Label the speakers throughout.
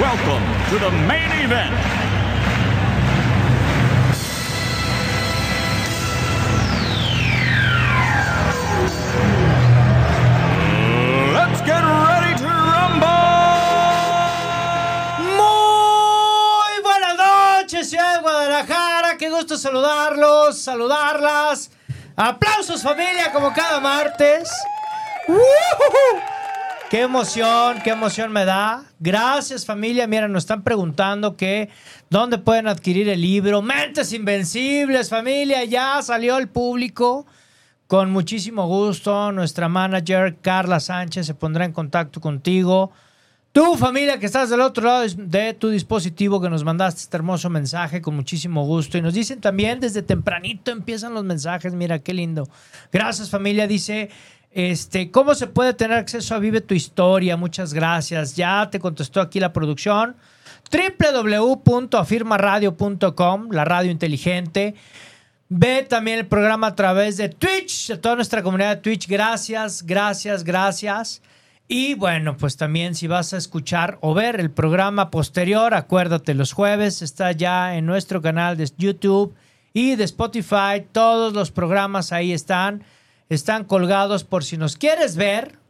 Speaker 1: welcome to the main event. Let's get ready to rumble!
Speaker 2: Muy buenas noches, ciudad de Guadalajara. Qué gusto saludarlos, saludarlas. Aplausos, familia, como cada martes. Qué emoción, qué emoción me da. Gracias, familia. Mira, nos están preguntando que dónde pueden adquirir el libro. Mentes Invencibles, familia. Ya salió al público. Con muchísimo gusto, nuestra manager Carla Sánchez se pondrá en contacto contigo. Tu familia que estás del otro lado de tu dispositivo que nos mandaste este hermoso mensaje con muchísimo gusto. Y nos dicen también desde tempranito empiezan los mensajes. Mira, qué lindo. Gracias familia. Dice, este, ¿cómo se puede tener acceso a Vive tu Historia? Muchas gracias. Ya te contestó aquí la producción. www.afirmaradio.com, la radio inteligente. Ve también el programa a través de Twitch, de toda nuestra comunidad de Twitch. Gracias, gracias, gracias. Y bueno, pues también si vas a escuchar o ver el programa posterior, acuérdate, los jueves está ya en nuestro canal de YouTube y de Spotify. Todos los programas ahí están. Están colgados por si nos quieres ver.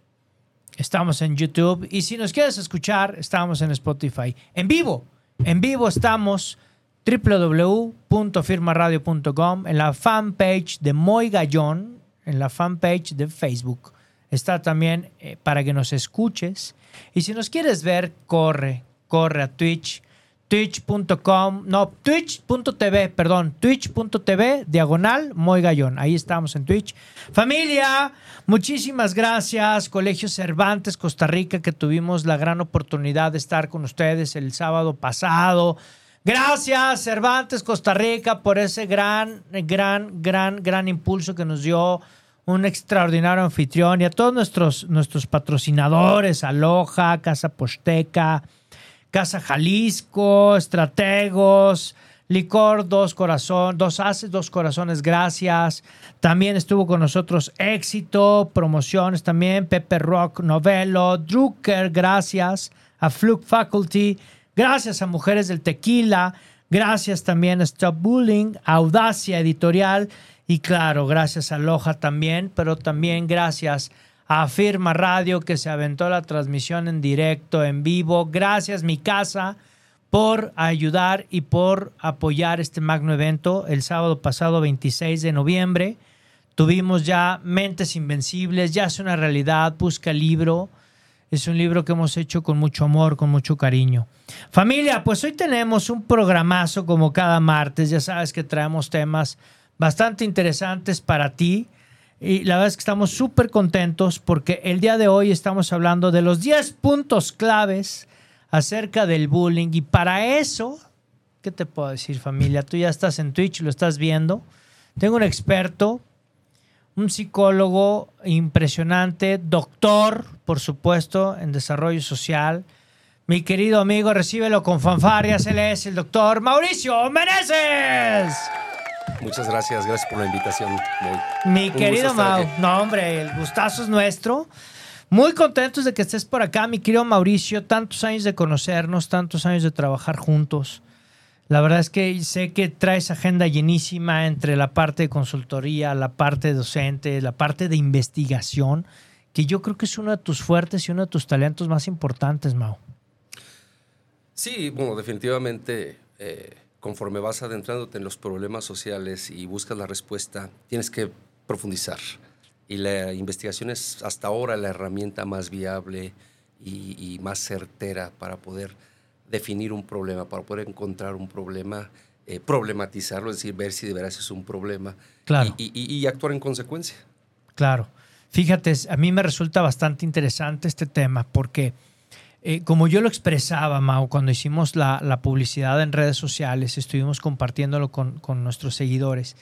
Speaker 2: Estamos en YouTube. Y si nos quieres escuchar, estamos en Spotify. En vivo. En vivo estamos www.firmaradio.com en la fanpage de Moy Gallón, en la fanpage de Facebook. Está también eh, para que nos escuches. Y si nos quieres ver, corre, corre a Twitch, twitch.com, no, twitch.tv, perdón, twitch.tv, diagonal, Moy Gallón. Ahí estamos en Twitch. Familia, muchísimas gracias. Colegio Cervantes, Costa Rica, que tuvimos la gran oportunidad de estar con ustedes el sábado pasado. Gracias, Cervantes, Costa Rica, por ese gran, gran, gran, gran impulso que nos dio un extraordinario anfitrión y a todos nuestros, nuestros patrocinadores, Aloha, Casa Posteca, Casa Jalisco, Estrategos, Licor, Dos Corazones, Dos Haces, Dos Corazones, gracias. También estuvo con nosotros Éxito, promociones también, Pepe Rock, Novelo, Drucker, gracias. A Fluke Faculty, gracias a Mujeres del Tequila, gracias también a Stop Bullying, Audacia Editorial y claro, gracias a Loja también, pero también gracias a Firma Radio que se aventó la transmisión en directo, en vivo. Gracias, mi casa, por ayudar y por apoyar este magno evento. El sábado pasado, 26 de noviembre, tuvimos ya Mentes Invencibles, ya es una realidad, busca libro. Es un libro que hemos hecho con mucho amor, con mucho cariño. Familia, pues hoy tenemos un programazo como cada martes. Ya sabes que traemos temas bastante interesantes para ti. Y la verdad es que estamos súper contentos porque el día de hoy estamos hablando de los 10 puntos claves acerca del bullying. Y para eso, ¿qué te puedo decir familia? Tú ya estás en Twitch, lo estás viendo. Tengo un experto, un psicólogo impresionante, doctor, por supuesto, en desarrollo social. Mi querido amigo, recíbelo con fanfarias. Él es el doctor Mauricio Meneses.
Speaker 3: Muchas gracias, gracias por la invitación. Muy,
Speaker 2: Mi querido Mau,
Speaker 3: aquí.
Speaker 2: no hombre, el gustazo es nuestro. Muy contentos de que estés por acá, mi querido Mauricio. Tantos años de conocernos, tantos años de trabajar juntos. La verdad es que sé que traes agenda llenísima entre la parte de consultoría, la parte docente, la parte de investigación, que yo creo que es uno de tus fuertes y uno de tus talentos más importantes, Mau.
Speaker 3: Sí, bueno, definitivamente, eh, conforme vas adentrándote en los problemas sociales y buscas la respuesta, tienes que profundizar. Y la investigación es hasta ahora la herramienta más viable y, y más certera para poder definir un problema, para poder encontrar un problema, eh, problematizarlo, es decir, ver si de veras es un problema
Speaker 2: Claro.
Speaker 3: y, y- y actuar en consecuencia.
Speaker 2: Claro. Fíjate, a mí me resulta bastante interesante este tema porque eh, como yo lo expresaba, Mau, cuando hicimos la, publicidad en redes sociales, estuvimos compartiéndolo con, nuestros seguidores.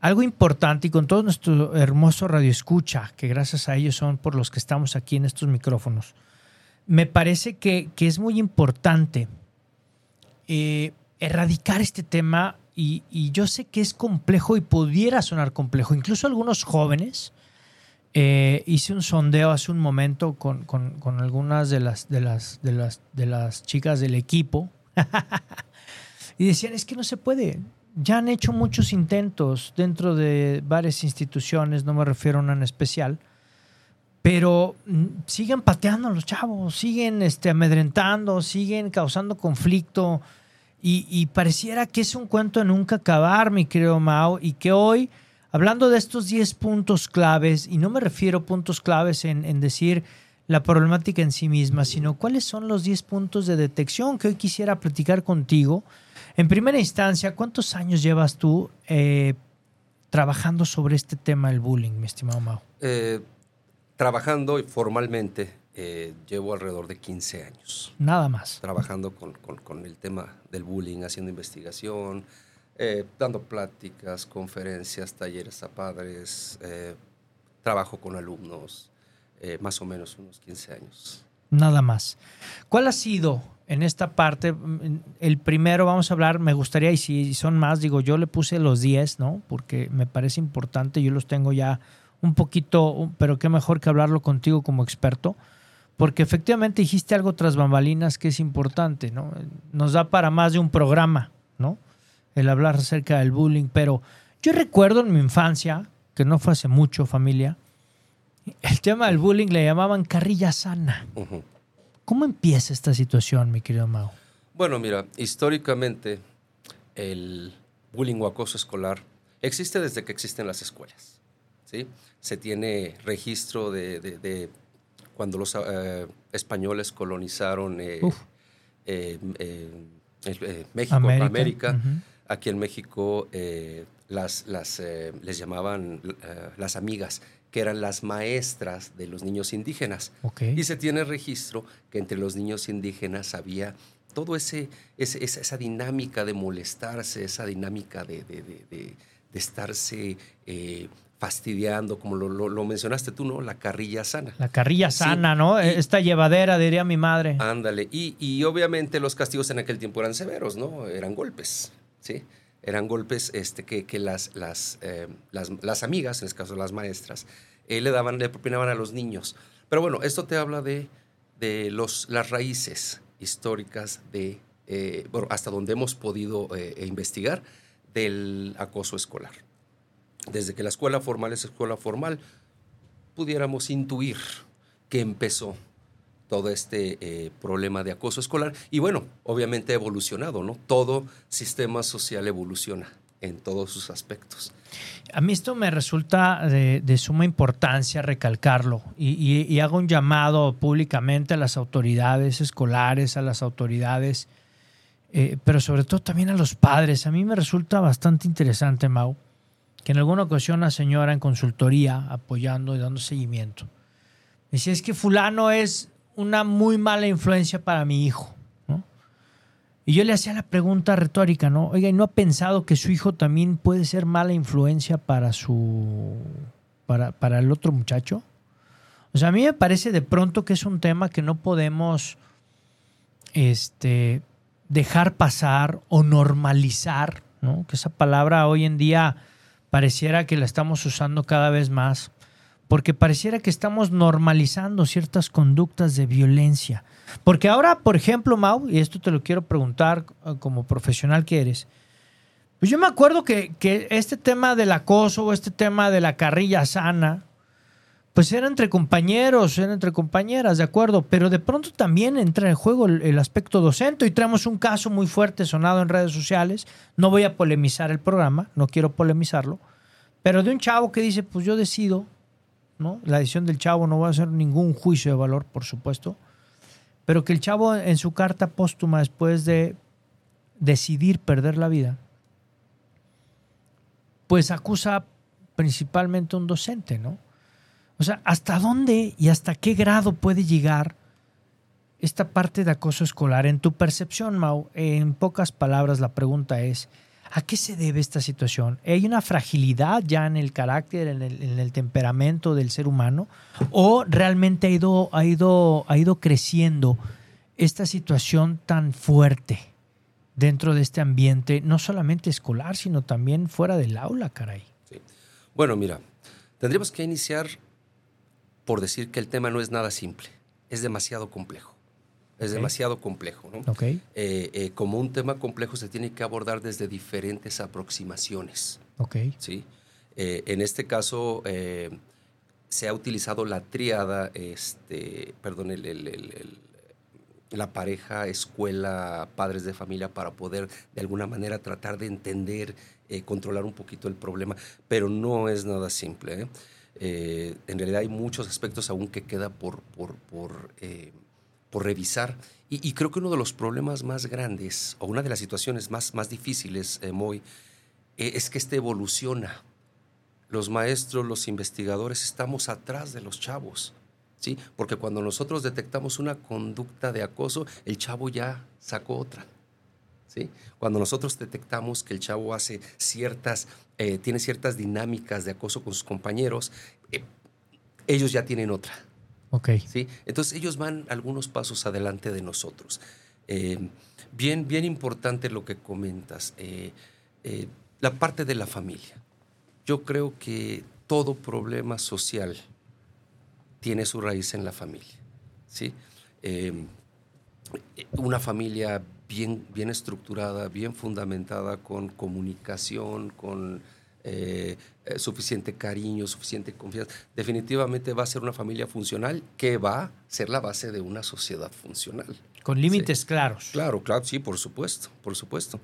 Speaker 2: Algo importante y con todo nuestro hermoso radio escucha, que gracias a ellos son por los que estamos aquí en estos micrófonos, me parece que, que es muy importante eh, erradicar este tema y, y, yo sé que es complejo y pudiera sonar complejo. Incluso algunos jóvenes, eh, hice un sondeo hace un momento con, con, con algunas de las, de, las, de, las, de las chicas del equipo y decían, es que no se puede. Ya han hecho muchos intentos dentro de varias instituciones, no me refiero a una en especial, pero mm, siguen pateando a los chavos, siguen este, amedrentando, siguen causando conflicto y, y pareciera que es un cuento de nunca acabar, mi querido Mao, y que hoy Hablando de estos 10 puntos claves, y no me refiero a puntos claves en, en, decir la problemática en sí misma, sino cuáles son los 10 puntos de detección que hoy quisiera platicar contigo. En primera instancia, ¿cuántos años llevas tú eh, trabajando sobre este tema del bullying, mi estimado Mao?
Speaker 3: Eh, trabajando formalmente eh, llevo alrededor de 15 años.
Speaker 2: Nada más.
Speaker 3: Trabajando con, con, con el tema del bullying, haciendo investigación, eh, dando pláticas, conferencias, talleres a padres, eh, trabajo con alumnos, eh, más o menos unos 15 años.
Speaker 2: Nada más. ¿Cuál ha sido en esta parte? El primero, vamos a hablar, me gustaría, y si son más, digo, yo le puse los 10, ¿no? Porque me parece importante, yo los tengo ya un poquito, pero qué mejor que hablarlo contigo como experto porque efectivamente dijiste algo tras bambalinas que es importante, ¿no? Nos da para más de un programa, ¿no? El hablar acerca del bullying, pero yo recuerdo en mi infancia, que no fue hace mucho familia, el tema del bullying le llamaban carrilla sana. Uh -huh. ¿Cómo empieza esta situación, mi querido Mao?
Speaker 3: Bueno, mira, históricamente el bullying o acoso escolar existe desde que existen las escuelas. ¿sí? Se tiene registro de, de, de cuando los eh, españoles colonizaron eh, eh, México, América. América uh -huh Aquí en México eh, las, las, eh, les llamaban eh, las amigas, que eran las maestras de los niños indígenas.
Speaker 2: Okay.
Speaker 3: Y se tiene registro que entre los niños indígenas había todo ese, ese esa, dinámica de molestarse, esa dinámica de, de, de, de estarse eh, fastidiando, como lo, lo, lo, mencionaste tú, ¿no? La carrilla sana.
Speaker 2: La carrilla sana. ¿no? Y, Esta llevadera, diría mi madre.
Speaker 3: Ándale. Y, y obviamente los castigos en aquel tiempo eran severos, ¿no? Eran golpes. Eran golpes este, que, las, las, eh, las, las, amigas, en este caso las maestras, eh, le daban, le propinaban a los niños. Pero bueno, esto te habla de, de los, las raíces históricas de, eh, hasta donde hemos podido eh, investigar del acoso escolar. Desde que la escuela formal es escuela formal, pudiéramos intuir que empezó todo este eh, problema de acoso escolar. Y bueno, obviamente ha evolucionado, ¿no? Todo sistema social evoluciona en todos sus aspectos.
Speaker 2: A mí esto me resulta de, suma importancia recalcarlo y, hago un llamado públicamente a las autoridades escolares, a las autoridades, eh, pero sobre todo también a los padres. A mí me resulta bastante interesante, Mau, que en alguna ocasión una señora en consultoría apoyando y dando seguimiento. Me decía, es que fulano es una muy mala influencia para mi hijo. ¿no? Y yo le hacía la pregunta retórica, ¿no? Oiga, ¿y no ha pensado que su hijo también puede ser mala influencia para su. para, para el otro muchacho? O sea, a mí me parece de pronto que es un tema que no podemos este, dejar pasar o normalizar, ¿no? Que esa palabra hoy en día pareciera que la estamos usando cada vez más porque pareciera que estamos normalizando ciertas conductas de violencia. Porque ahora, por ejemplo, Mau, y esto te lo quiero preguntar eh, como profesional que eres, pues yo me acuerdo que, que este tema del acoso o este tema de la carrilla sana, pues era entre compañeros, era entre compañeras, de acuerdo, pero de pronto también entra en juego el, aspecto docente. Y traemos un caso muy fuerte sonado en redes sociales, no voy a polemizar el programa, no quiero polemizarlo, pero de un chavo que dice, pues yo decido ¿no? La decisión del chavo no va a ser ningún juicio de valor, por supuesto, pero que el chavo en su carta póstuma, después de decidir perder la vida, pues acusa principalmente a un docente, ¿no? O sea, ¿hasta dónde y hasta qué grado puede llegar esta parte de acoso escolar. En tu percepción, Mau, en pocas palabras la pregunta es, ¿a qué se debe esta situación? ¿Hay una fragilidad ya en el carácter, en el, temperamento del ser humano? ¿O realmente ha ido, ha, ido, creciendo esta situación tan fuerte dentro de este ambiente, no solamente escolar, sino también fuera del aula, caray?
Speaker 3: Bueno, mira, tendríamos que iniciar por decir que el tema no es nada simple, es demasiado complejo. Es demasiado complejo, ¿no?
Speaker 2: Okay.
Speaker 3: Eh, eh, como un tema complejo se tiene que abordar desde diferentes aproximaciones.
Speaker 2: Okay.
Speaker 3: ¿sí? Eh, en este caso se ha utilizado la triada, este, perdón, la pareja, escuela, padres de familia para poder de alguna manera tratar de entender, controlar un poquito el problema, pero no es nada simple. en realidad hay muchos aspectos aún que queda por, por, por revisar. Y, creo que uno de los problemas más grandes, o una de las situaciones más, más difíciles, eh, Moy, eh, es que este evoluciona. Los maestros, los investigadores, estamos atrás de los chavos. ¿sí? Porque cuando nosotros detectamos una conducta de acoso, el chavo ya sacó otra. ¿sí? Cuando nosotros detectamos que el chavo hace ciertas, eh, tiene ciertas dinámicas de acoso con sus compañeros, ellos ya tienen otra. ¿Sí? Entonces ellos van algunos pasos adelante de nosotros. Eh, bien, bien importante lo que comentas, eh, eh, la parte de la familia. Yo creo que todo problema social tiene su raíz en la familia. ¿sí? una familia bien, bien estructurada, bien fundamentada, con comunicación, con eh, eh, suficiente cariño, suficiente confianza, definitivamente va a ser una familia funcional que va a ser la base de una sociedad funcional.
Speaker 2: Con límites claros.
Speaker 3: Claro, claro, sí, por supuesto, por supuesto.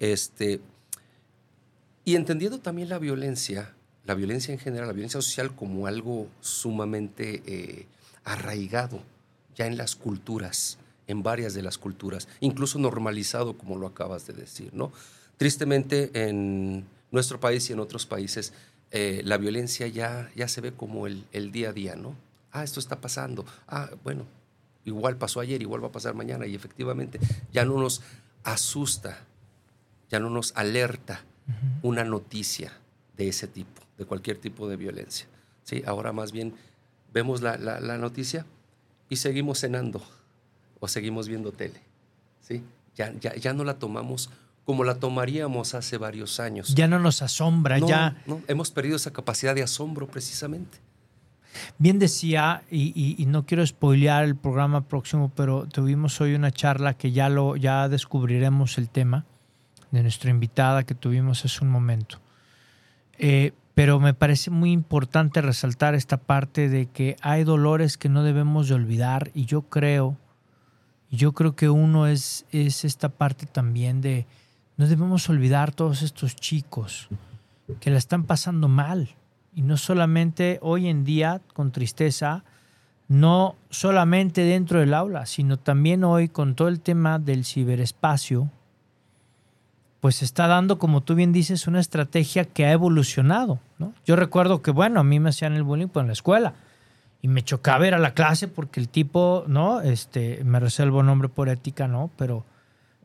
Speaker 3: Este, y entendiendo también la violencia, la violencia en general, la violencia social como algo sumamente eh, arraigado ya en las culturas, en varias de las culturas, incluso normalizado, como lo acabas de decir, ¿no? Tristemente, en nuestro país y en otros países, eh, la violencia ya, ya se ve como el, día a día, ¿no? Ah, esto está pasando. Ah, bueno, igual pasó ayer, igual va a pasar mañana. Y efectivamente ya no nos asusta, ya no nos alerta una noticia de ese tipo, de cualquier tipo de violencia. ¿sí? Ahora más bien vemos la, noticia y seguimos cenando o seguimos viendo tele. ¿sí? Ya, ya, ya no la tomamos como la tomaríamos hace varios años.
Speaker 2: Ya no nos asombra, ya.
Speaker 3: No, hemos perdido esa capacidad de asombro precisamente.
Speaker 2: Bien decía, y, no quiero spoilear el programa próximo, pero tuvimos hoy una charla que ya, lo, ya descubriremos el tema de nuestra invitada que tuvimos hace un momento. Eh, pero me parece muy importante resaltar esta parte de que hay dolores que no debemos de olvidar y yo creo, yo creo que uno es, es esta parte también de, no debemos olvidar todos estos chicos que la están pasando mal. Y no solamente hoy en día, con tristeza, no solamente dentro del aula, sino también hoy con todo el tema del ciberespacio, pues está dando, como tú bien dices, una estrategia que ha evolucionado. Yo recuerdo que, bueno, a mí me hacían el bullying pues, en la escuela y me chocaba ir a la clase porque el tipo, ¿no? Este, me reservo nombre por ética, ¿no? Pero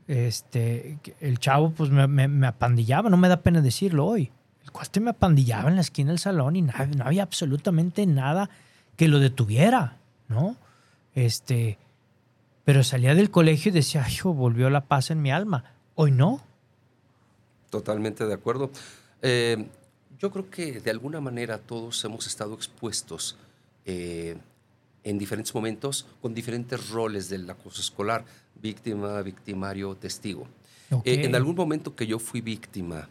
Speaker 2: este, el chavo pues me, apandillaba, no me da pena decirlo hoy. El cuate me apandillaba en la esquina del salón y no, había absolutamente nada que lo detuviera, ¿no? Este, pero salía del colegio y decía, hijo, volvió la paz en mi alma. Hoy no.
Speaker 3: Totalmente de acuerdo. Eh, yo creo que de alguna manera todos hemos estado expuestos eh, en diferentes momentos con diferentes roles del acoso escolar, víctima, victimario, testigo. Eh, en algún momento que yo fui víctima,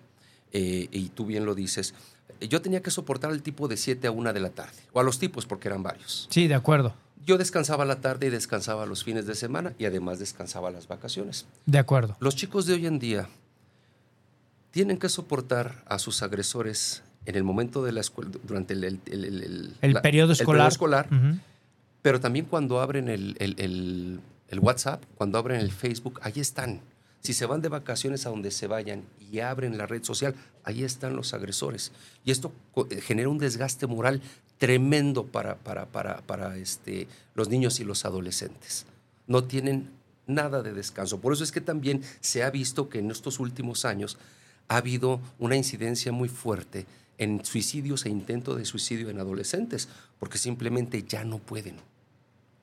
Speaker 3: eh, y tú bien lo dices, yo tenía que soportar el tipo de 7 a 1 de la tarde, o a los tipos porque eran varios.
Speaker 2: Sí, de acuerdo.
Speaker 3: Yo descansaba la tarde y descansaba los fines de semana y además descansaba las vacaciones.
Speaker 2: De acuerdo.
Speaker 3: Los chicos de hoy en día tienen que soportar a sus agresores en el momento de la escuela, durante el,
Speaker 2: el, periodo escolar.
Speaker 3: escolar pero también cuando abren el, WhatsApp, cuando abren el Facebook, ahí están. Si se van de vacaciones a donde se vayan y abren la red social, ahí están los agresores. Y esto eh, genera un desgaste moral tremendo para, para, para, para este, los niños y los adolescentes. no tienen nada de descanso. Por eso es que también se ha visto que en estos últimos años ha habido una incidencia muy fuerte en suicidios e intentos de suicidio en adolescentes, porque simplemente ya no pueden,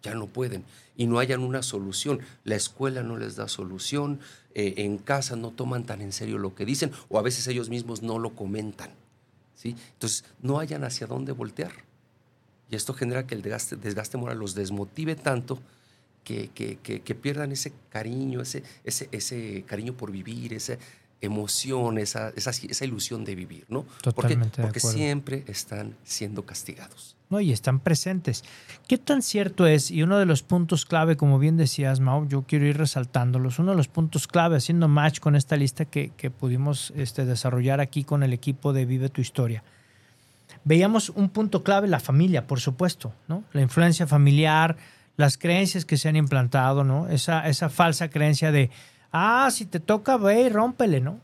Speaker 3: ya no pueden y no hayan una solución. La escuela no les da solución, eh, en casa no toman tan en serio lo que dicen o a veces ellos mismos no lo comentan. ¿sí? Entonces, no hayan hacia dónde voltear. Y esto genera que el desgaste, desgaste moral los desmotive tanto que, que, que, pierdan ese cariño, ese, ese, ese cariño por vivir, esa emoción, esa, esa, esa ilusión de vivir, ¿no?
Speaker 2: Totalmente
Speaker 3: porque, porque siempre están siendo castigados.
Speaker 2: No, y están presentes. ¿Qué tan cierto es? Y uno de los puntos clave, como bien decías, Mao, yo quiero ir resaltándolos. Uno de los puntos clave, haciendo match con esta lista que, que pudimos este, desarrollar aquí con el equipo de Vive tu Historia. Veíamos un punto clave, la familia, por supuesto, ¿no? La influencia familiar, las creencias que se han implantado, ¿no? Esa, esa falsa creencia de, ah, si te toca, ve y rómpele, ¿no?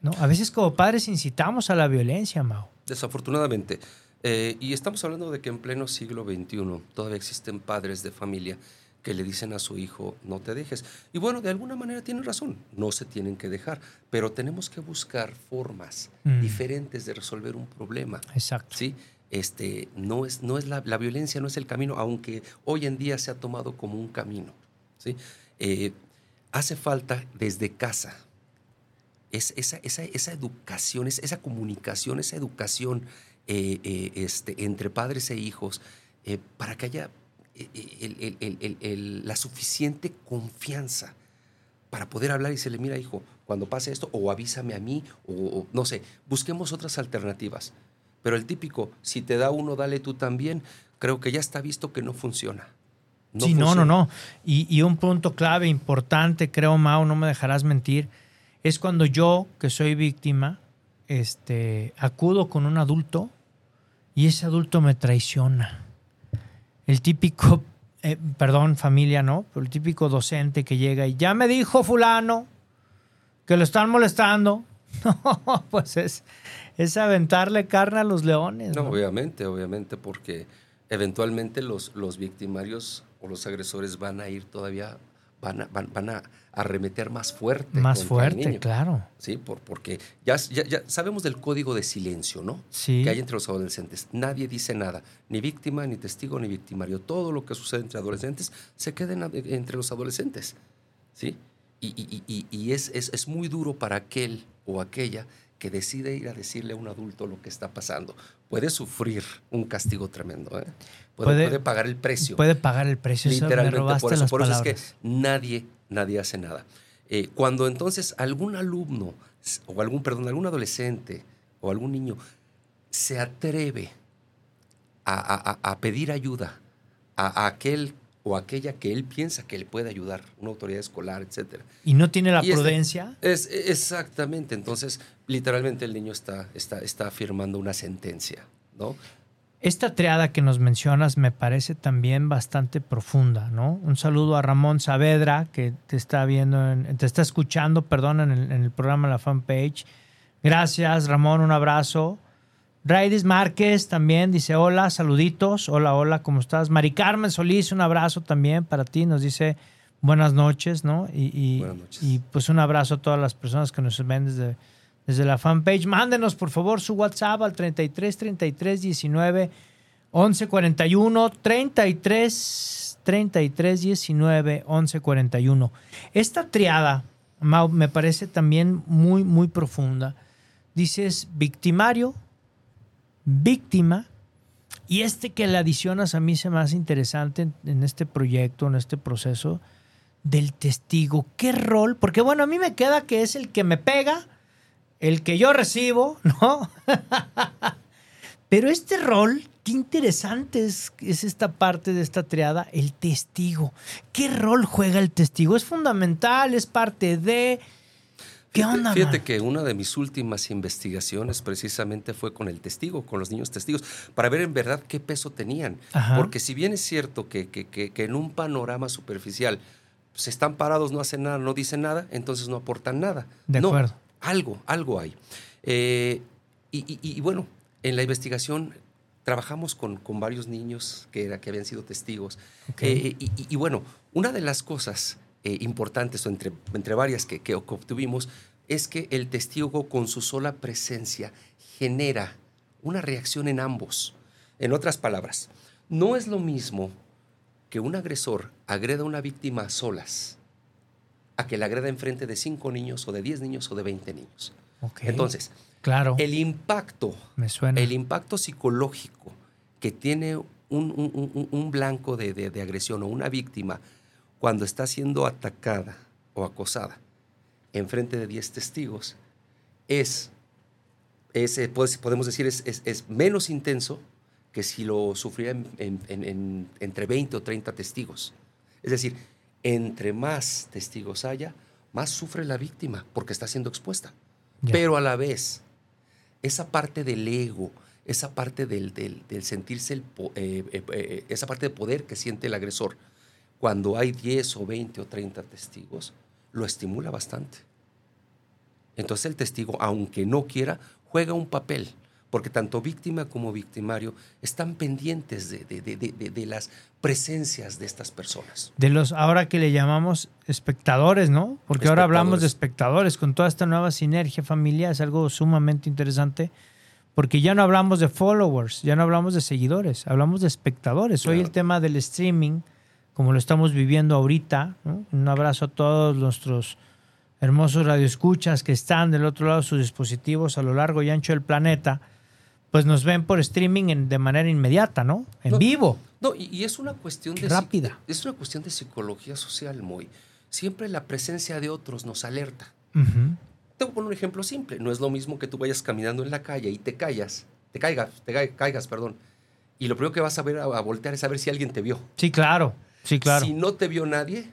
Speaker 2: ¿no? A veces como padres incitamos a la violencia, Mao.
Speaker 3: Desafortunadamente. Eh, y estamos hablando de que en pleno siglo XXI todavía existen padres de familia que le dicen a su hijo, no te dejes. Y bueno, de alguna manera tienen razón, no se tienen que dejar, pero tenemos que buscar formas mm. diferentes de resolver un problema.
Speaker 2: Exacto.
Speaker 3: ¿sí? Este, no es, no es la, violencia no es el camino, aunque hoy en día se ha tomado como un camino. ¿sí? Eh, hace falta desde casa es, esa, esa, educación, esa comunicación, esa educación eh, eh, este, entre padres e hijos para que haya la suficiente confianza para poder hablar y decirle, mira hijo, cuando pase esto, o avísame a mí, o no sé, busquemos otras alternativas. Pero el típico, si te da uno, dale tú también, creo que ya está visto que no funciona.
Speaker 2: Sí, no, no, no. Y, un punto clave, importante, creo, Mao, no me dejarás mentir, es cuando yo, que soy víctima, este, acudo con un adulto y ese adulto me traiciona. El típico, eh, perdón familia, ¿no? Pero el típico docente que llega y ya me dijo fulano que lo están molestando. No, pues es, es aventarle carne a los leones.
Speaker 3: No, obviamente, obviamente, porque eventualmente los, los victimarios o los agresores van a ir todavía, van a, van, a arremeter más fuerte.
Speaker 2: Más fuerte, claro.
Speaker 3: Sí, por, porque ya, ya, sabemos del código de silencio, ¿no?
Speaker 2: Sí.
Speaker 3: Que hay entre los adolescentes. Nadie dice nada, ni víctima, ni testigo, ni victimario. Todo lo que sucede entre adolescentes se queda entre los adolescentes, ¿sí? Y, y, y, y es, es, es muy duro para aquel o aquella que decide ir a decirle a un adulto lo que está pasando. Puede sufrir un castigo tremendo, ¿eh? Puede, pagar el precio.
Speaker 2: Puede pagar el precio.
Speaker 3: Literalmente, por eso, por eso es que nadie, nadie hace nada. Eh, cuando entonces algún alumno, o algún, perdón, algún adolescente o algún niño se atreve a, pedir ayuda a, a aquel o aquella que él piensa que le puede ayudar, una autoridad escolar, etc.
Speaker 2: ¿Y no tiene la prudencia?
Speaker 3: es, exactamente, entonces literalmente el niño está, está, está firmando una sentencia, ¿no?
Speaker 2: Esta triada que nos mencionas me parece también bastante profunda, ¿no? Un saludo a Ramón Saavedra, que te está viendo, te está escuchando, perdón, en el, en el programa La Fanpage. Gracias, Ramón, un abrazo. Raidis Márquez también dice hola, saluditos, hola, hola, ¿cómo estás? Mari Carmen Solís, un abrazo también para ti, nos dice buenas noches, ¿no? Y, buenas noches. y pues un abrazo a todas las personas que nos ven desde, desde la fanpage. Mándenos por favor su WhatsApp al 33 33 19 11 41 33 33 19 11 41. Esta triada, Mau, me parece también muy, muy profunda. Dices victimario, víctima. Y este que le adicionas a mí se me hace interesante en, este proyecto, en este proceso del testigo. ¿Qué rol? Porque bueno, a mí me queda que es el que me pega, el que yo recibo, ¿no? Pero este rol, qué interesante es, es, esta parte de esta triada, el testigo. ¿Qué rol juega el testigo? ¿Es fundamental? ¿Es parte de...? ¿Qué onda?
Speaker 3: Fíjate que una de mis últimas investigaciones precisamente fue con el testigo, con los niños testigos, para ver en verdad qué peso tenían. Porque si bien es cierto que, que, en un panorama superficial se están parados, no hacen nada, no dicen nada, entonces no aportan nada.
Speaker 2: De
Speaker 3: no,
Speaker 2: acuerdo.
Speaker 3: Algo, algo hay. Eh, y, y, bueno, en la investigación trabajamos con, con varios niños que, era, que habían sido testigos.
Speaker 2: Ok.
Speaker 3: Eh, y, y- y bueno, una de las cosas eh, importantes, o entre, entre varias que, que obtuvimos, es que el testigo con su sola presencia genera una reacción en ambos. En otras palabras, no es lo mismo que un agresor agreda a una víctima a solas a que la agreda enfrente de cinco niños o de 10 niños o de 20 niños. Entonces,
Speaker 2: claro,
Speaker 3: el impacto
Speaker 2: me suena.
Speaker 3: el impacto psicológico que tiene un, un- un- un blanco de, de- de agresión o una víctima cuando está siendo atacada o acosada en frente de 10 testigos es, es, eh, pues, podemos decir, es, es- es menos intenso que si lo sufriera en- en- en- en- entre 20 o 30 testigos. Es decir, entre más testigos haya, más sufre la víctima porque está siendo expuesta.
Speaker 2: Ya.
Speaker 3: Pero a la vez, esa parte del ego, esa parte del, del- del sentirse, el eh, eh, eh, esa parte de poder que siente el agresor, cuando hay 10 o 20 o 30 testigos, lo estimula bastante. Entonces el testigo, aunque no quiera, juega un papel, porque tanto víctima como victimario están pendientes de, de- de- de- de- de las presencias de estas personas.
Speaker 2: de los ahora que le llamamos espectadores, ¿no? Porque ahora hablamos de espectadores con toda esta nueva sinergia familiar, es algo sumamente interesante, porque ya no hablamos de followers, ya no hablamos de seguidores, hablamos de espectadores. Hoy el tema del streaming, como lo estamos viviendo ahorita, ¿no? un abrazo a todos nuestros hermosos radioescuchas que están del otro lado de sus dispositivos a lo largo y ancho del planeta, pues nos ven por streaming en- de manera inmediata, ¿no? En
Speaker 3: No,
Speaker 2: vivo.
Speaker 3: No, y, y es una cuestión de
Speaker 2: Rápida.
Speaker 3: Es una cuestión de psicología social, muy. Siempre la presencia de otros nos alerta.
Speaker 2: Ujú.
Speaker 3: Te voy a poner un ejemplo simple. No es lo mismo que tú vayas caminando en la calle y te callas, te caigas, te ca- caigas, perdón. Y lo primero que vas a ver a, a voltear es a ver si alguien te vio.
Speaker 2: Sí, claro. Sí, claro.
Speaker 3: Si no te vio nadie,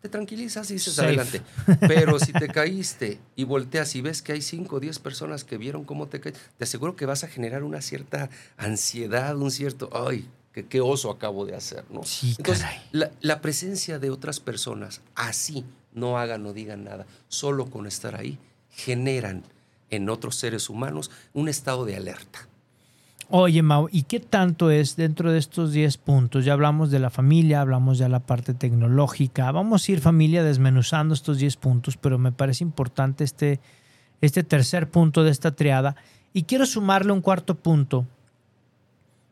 Speaker 3: te tranquilizas y dices
Speaker 2: Safe.
Speaker 3: adelante. Pero si te caíste y volteas y ves que hay 5 o 10 personas que vieron cómo te caíste, te aseguro que vas a generar una cierta ansiedad, un cierto, ay, qué, qué oso acabo de hacer, ¿no?
Speaker 2: Sí,
Speaker 3: Entonces,
Speaker 2: caray.
Speaker 3: la, la presencia de otras personas, así no hagan o digan nada, solo con estar ahí, generan en otros seres humanos un estado de alerta.
Speaker 2: Oye, Mau, ¿y qué tanto es dentro de estos 10 puntos? Ya hablamos de la familia, hablamos de la parte tecnológica. Vamos a ir, familia, desmenuzando estos 10 puntos, pero me parece importante este, este tercer punto de esta triada. Y quiero sumarle un cuarto punto,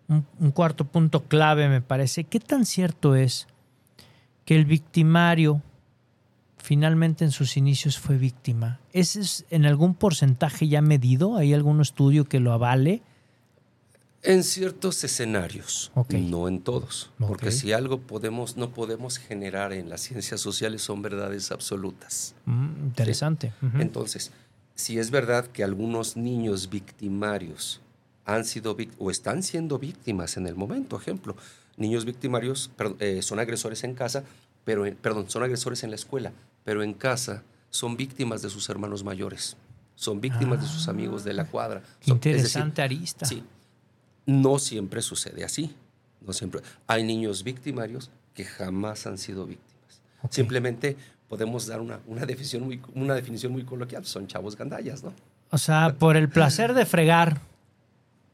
Speaker 2: un, un cuarto punto clave, me parece. ¿Qué tan cierto es que el victimario finalmente en sus inicios fue víctima? ¿Ese es en algún porcentaje ya medido? ¿Hay algún estudio que lo avale?
Speaker 3: En ciertos escenarios, no en todos, porque si algo podemos, no podemos generar en las ciencias sociales son verdades absolutas.
Speaker 2: Mm, interesante.
Speaker 3: Entonces, si es verdad que algunos niños victimarios han sido o están siendo víctimas en el momento, ejemplo, niños victimarios perdón, eh, son agresores en casa, pero en- perdón, son agresores en la escuela, pero en casa son víctimas de sus hermanos mayores, son víctimas de sus amigos de la cuadra.
Speaker 2: Qué
Speaker 3: Son- es decir,
Speaker 2: interesante arista.
Speaker 3: Sí. No siempre sucede así. No siempre. Hay niños victimarios que jamás han sido víctimas. Simplemente podemos dar una, una, definición muy, una definición muy coloquial. Son chavos gandallas, ¿no?
Speaker 2: O sea, por el placer de fregar.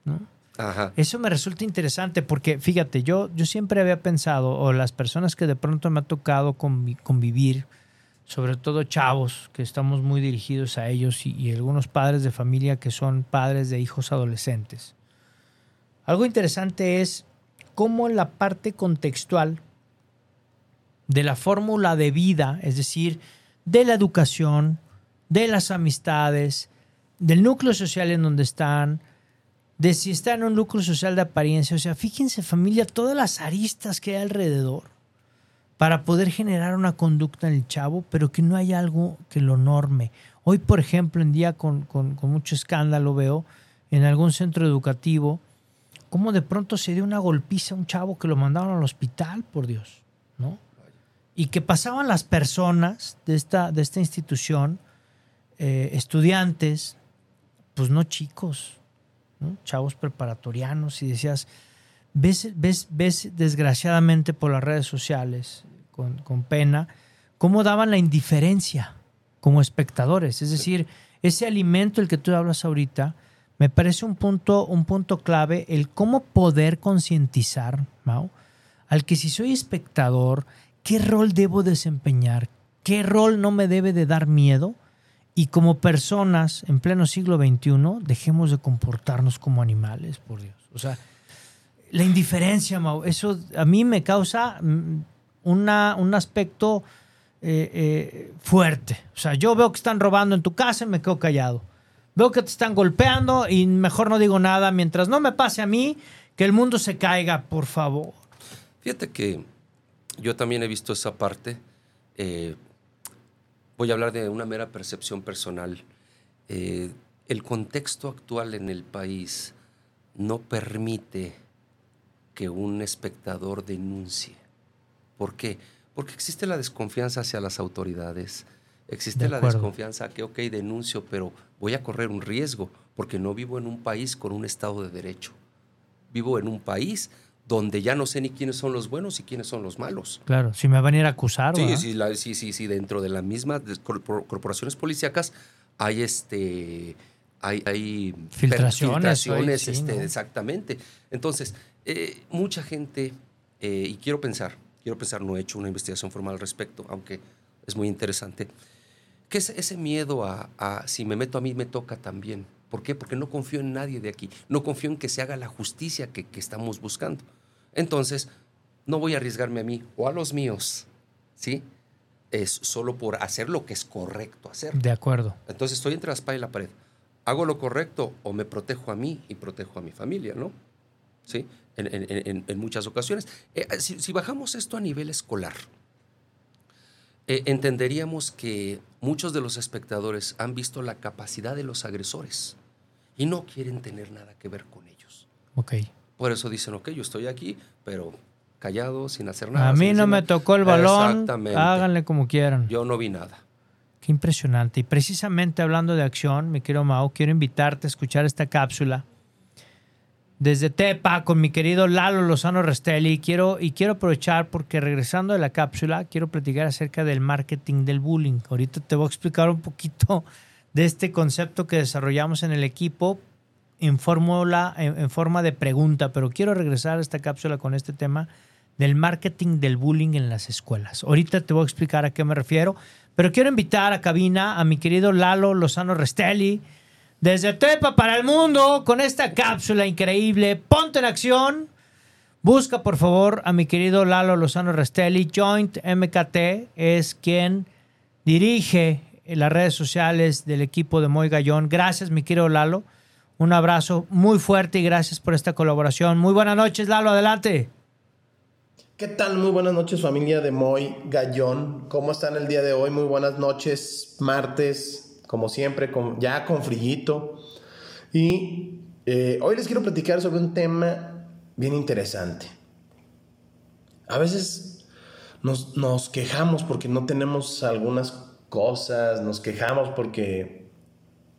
Speaker 2: ¿no?
Speaker 3: Ajá.
Speaker 2: Eso me resulta interesante porque, fíjate, yo, yo siempre había pensado, o las personas que de pronto me ha tocado convi- convivir, sobre todo chavos, que estamos muy dirigidos a ellos, y, y algunos padres de familia que son padres de hijos adolescentes. Algo interesante es cómo la parte contextual de la fórmula de vida, es decir, de la educación, de las amistades, del núcleo social en donde están, de si está en un núcleo social de apariencia. O sea, fíjense familia, todas las aristas que hay alrededor para poder generar una conducta en el chavo, pero que no hay algo que lo norme. Hoy, por ejemplo, en día con- con mucho escándalo veo en algún centro educativo cómo de pronto se dio una golpiza a un chavo que lo mandaron al hospital, por Dios, ¿no? Y que pasaban las personas de esta, de esta institución, eh, estudiantes, pues no chicos, ¿no? chavos preparatorianos, y decías, ves, ves, ves desgraciadamente por las redes sociales, con, con pena, cómo daban la indiferencia como espectadores. Es decir, ese alimento el que tú hablas ahorita, me parece un punto, un punto clave el cómo poder concientizar, Mau, al que si soy espectador, qué rol debo desempeñar, qué rol no me debe de dar miedo y como personas en pleno siglo XXI dejemos de comportarnos como animales, por Dios. O sea, la indiferencia, Mau, eso a mí me causa mm, una, un aspecto eh, eh, fuerte. O sea, yo veo que están robando en tu casa y me quedo callado. Veo que te están golpeando y mejor no digo nada mientras no me pase a mí, que el mundo se caiga, por favor.
Speaker 3: Fíjate que yo también he visto esa parte. Eh, voy a hablar de una mera percepción personal. el contexto actual en el país no permite que un espectador denuncie. ¿Por qué? Porque existe la desconfianza hacia las autoridades, existe la desconfianza que, ok, denuncio, pero voy a correr un riesgo, porque no vivo en un país con un Estado de Derecho. Vivo en un país donde ya no sé ni quiénes son los buenos y quiénes son los malos.
Speaker 2: Claro, si me van a ir a acusar.
Speaker 3: Sí, sí, sí, sí, sí, dentro de las mismas corporaciones policíacas hay este... Hay, hay
Speaker 2: filtraciones,
Speaker 3: este, exactamente. Entonces, eh, mucha gente, eh, y quiero pensar, quiero pensar, no he hecho una investigación formal al respecto, aunque es muy interesante, que es ese miedo a, si me meto a mí me toca también. ¿Por qué? Porque no confío en nadie de aquí, no confío en que se haga la justicia que, estamos buscando. Entonces, no voy a arriesgarme a mí o a los míos, ¿sí? Es solo por hacer lo que es correcto hacer.
Speaker 2: De acuerdo.
Speaker 3: Entonces estoy entre la espada y la pared. ¿Hago lo correcto o me protejo a mí y protejo a mi familia, no? ¿Sí? en, muchas ocasiones. Eh, si, bajamos esto a nivel escolar, eh, entenderíamos que muchos de los espectadores han visto la capacidad de los agresores y no quieren tener nada que ver con ellos.
Speaker 2: Ok.
Speaker 3: Por eso dicen, ok, yo estoy aquí, pero callado, sin hacer nada.
Speaker 2: A mí no me tocó el balón, háganle como quieran.
Speaker 3: Yo no vi nada.
Speaker 2: Qué impresionante. Y precisamente hablando de acción, mi querido Mao, quiero invitarte a escuchar esta cápsula desde Tepa con mi querido Lalo Lozano Restelli. Quiero, y quiero aprovechar porque regresando de la cápsula, quiero platicar acerca del marketing del bullying. Ahorita te voy a explicar un poquito de este concepto que desarrollamos en el equipo en, fórmula, en, forma de pregunta, pero quiero regresar a esta cápsula con este tema del marketing del bullying en las escuelas. Ahorita te voy a explicar a qué me refiero, pero quiero invitar a cabina a mi querido Lalo Lozano Restelli desde Tepa para el mundo con esta cápsula increíble. Ponte en acción. Busca por favor a mi querido Lalo Lozano Restelli. Joint MKT es quien dirige las redes sociales del equipo de Moy Gallón. Gracias, mi querido Lalo. Un abrazo muy fuerte y gracias por esta colaboración. Muy buenas noches, Lalo, adelante.
Speaker 4: ¿Qué tal? Muy buenas noches, familia de Moy Gallón. ¿Cómo están el día de hoy? Muy buenas noches, martes como siempre, ya con frillito. Y eh, hoy les quiero platicar sobre un tema bien interesante. A veces nos, nos quejamos porque no tenemos algunas cosas, nos quejamos porque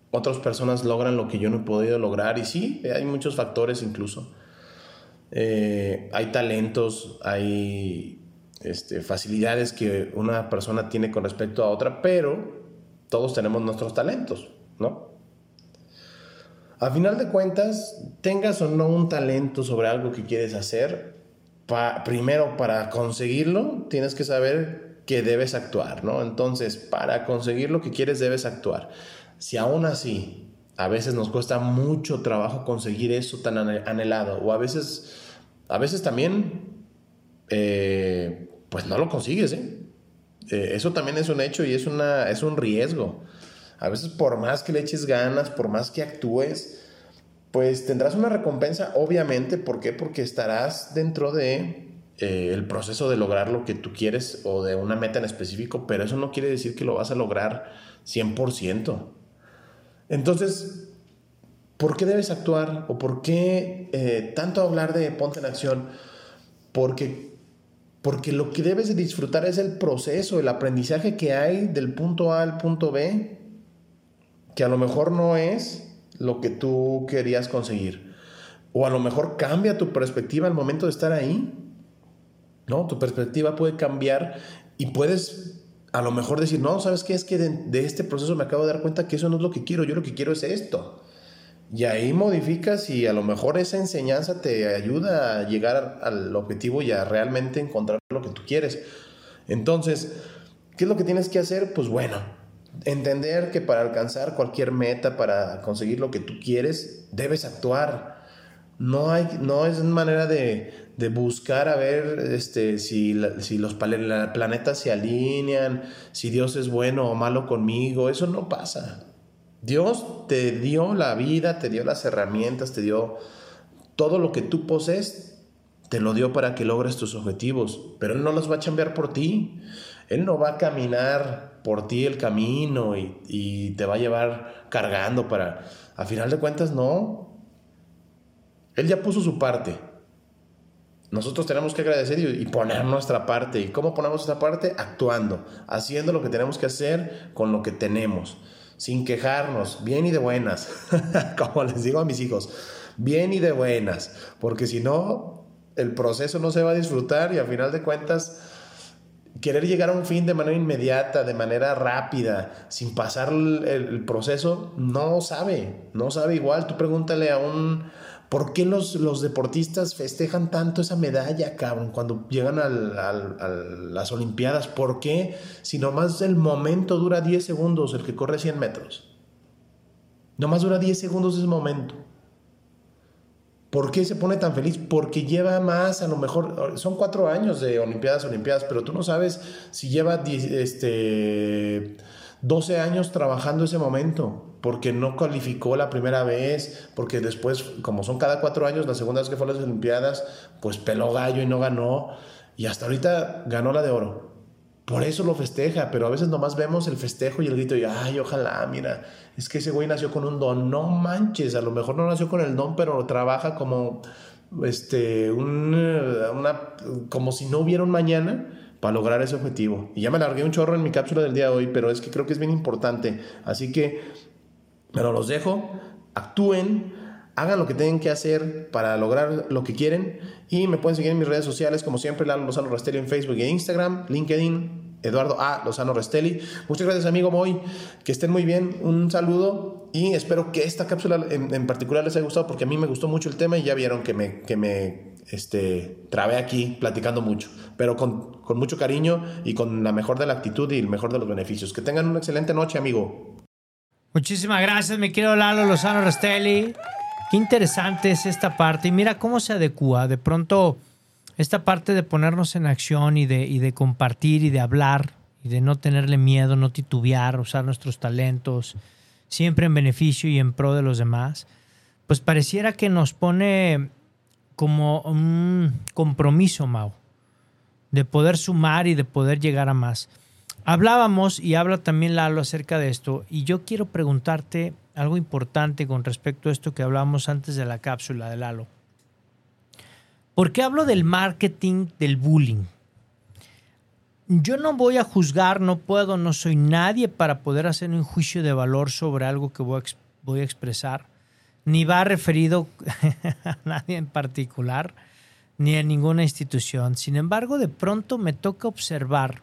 Speaker 4: otras personas logran lo que yo no he podido lograr. Y sí, hay muchos factores incluso. Eh, hay talentos, hay este, facilidades que una persona tiene con respecto a otra, pero todos tenemos nuestros talentos, ¿no? A final de cuentas, tengas o no un talento sobre algo que quieres hacer, primero para conseguirlo tienes que saber que debes actuar, ¿no? Entonces, para conseguir lo que quieres debes actuar. Si aún así a veces nos cuesta mucho trabajo conseguir eso tan anhelado, o a veces, a veces también, eh, pues no lo consigues, ¿eh? Eh, eso también es un hecho y es, una, es un riesgo. A veces por más que le eches ganas, por más que actúes, pues tendrás una recompensa, obviamente. ¿Por qué? Porque estarás dentro de eh, el proceso de lograr lo que tú quieres o de una meta en específico, pero eso no quiere decir que lo vas a lograr 100%. Entonces, ¿por qué debes actuar? ¿O por qué eh, tanto hablar de ponte en acción? Porque porque lo que debes de disfrutar es el proceso, el aprendizaje que hay del punto A al punto B, que a lo mejor no es lo que tú querías conseguir. O a lo mejor cambia tu perspectiva al momento de estar ahí. ¿No? Tu perspectiva puede cambiar y puedes a lo mejor decir, no, ¿sabes qué? Es que de, de este proceso me acabo de dar cuenta que eso no es lo que quiero, yo lo que quiero es esto. Y ahí modificas y a lo mejor esa enseñanza te ayuda a llegar al objetivo y a realmente encontrar lo que tú quieres. Entonces, ¿qué es lo que tienes que hacer? Pues bueno, entender que para alcanzar cualquier meta, para conseguir lo que tú quieres, debes actuar. No, hay, no es manera de, de buscar a ver este, si, si los planetas se alinean, si Dios es bueno o malo conmigo. Eso no pasa. Dios te dio la vida, te dio las herramientas, te dio todo lo que tú posees, te lo dio para que logres tus objetivos, pero Él no los va a cambiar por ti. Él no va a caminar por ti el camino y, y te va a llevar cargando para... A final de cuentas, no. Él ya puso su parte. Nosotros tenemos que agradecer y, poner nuestra parte. ¿Y cómo ponemos nuestra parte? Actuando, haciendo lo que tenemos que hacer con lo que tenemos, sin quejarnos, bien y de buenas, como les digo a mis hijos, bien y de buenas, porque si no, el proceso no se va a disfrutar y a final de cuentas, querer llegar a un fin de manera inmediata, de manera rápida, sin pasar el, el proceso, no sabe, no sabe igual. Tú pregúntale a un ¿Por qué los, los deportistas festejan tanto esa medalla, cabrón, cuando llegan a las Olimpiadas? ¿Por qué? Si nomás el momento dura 10 segundos, el que corre 100 metros. Nomás dura 10 segundos ese momento. ¿Por qué se pone tan feliz? Porque lleva más, a lo mejor, son cuatro años de Olimpiadas, Olimpiadas, pero tú no sabes si lleva este, 12 años trabajando ese momento porque no calificó la primera vez, porque después, como son cada cuatro años, la segunda vez que fue a las Olimpiadas, pues peló gallo y no ganó, y hasta ahorita ganó la de oro. Por eso lo festeja, pero a veces nomás vemos el festejo y el grito y, ay, ojalá, mira, es que ese güey nació con un don. No manches, a lo mejor no nació con el don, pero trabaja como, este, una, como si no hubiera un mañana para lograr ese objetivo. Y ya me largué un chorro en mi cápsula del día de hoy, pero es que creo que es bien importante. Así que pero los dejo, actúen, hagan lo que tienen que hacer para lograr lo que quieren y me pueden seguir en mis redes sociales como siempre, Lalo Lozano Restelli en Facebook e Instagram, LinkedIn, Eduardo A. Lozano Restelli. Muchas gracias amigo Moy, que estén muy bien, un saludo y espero que esta cápsula en, particular les haya gustado porque a mí me gustó mucho el tema y ya vieron que me, que me este, trabé aquí platicando mucho, pero con, con mucho cariño y con la mejor de la actitud y el mejor de los beneficios. Que tengan una excelente noche amigo.
Speaker 2: Muchísimas gracias, mi querido Lalo Lozano Restelli. Qué interesante es esta parte. Y mira cómo se adecua. De pronto, esta parte de ponernos en acción y de, y de compartir y de hablar y de no tenerle miedo, no titubear, usar nuestros talentos, siempre en beneficio y en pro de los demás, pues pareciera que nos pone como un compromiso, Mau, de poder sumar y de poder llegar a más. Hablábamos y habla también Lalo acerca de esto y yo quiero preguntarte algo importante con respecto a esto que hablábamos antes de la cápsula de Lalo. ¿Por qué hablo del marketing del bullying? Yo no voy a juzgar, no puedo, no soy nadie para poder hacer un juicio de valor sobre algo que voy a, voy a expresar, ni va referido a nadie en particular, ni a ninguna institución. Sin embargo, de pronto me toca observar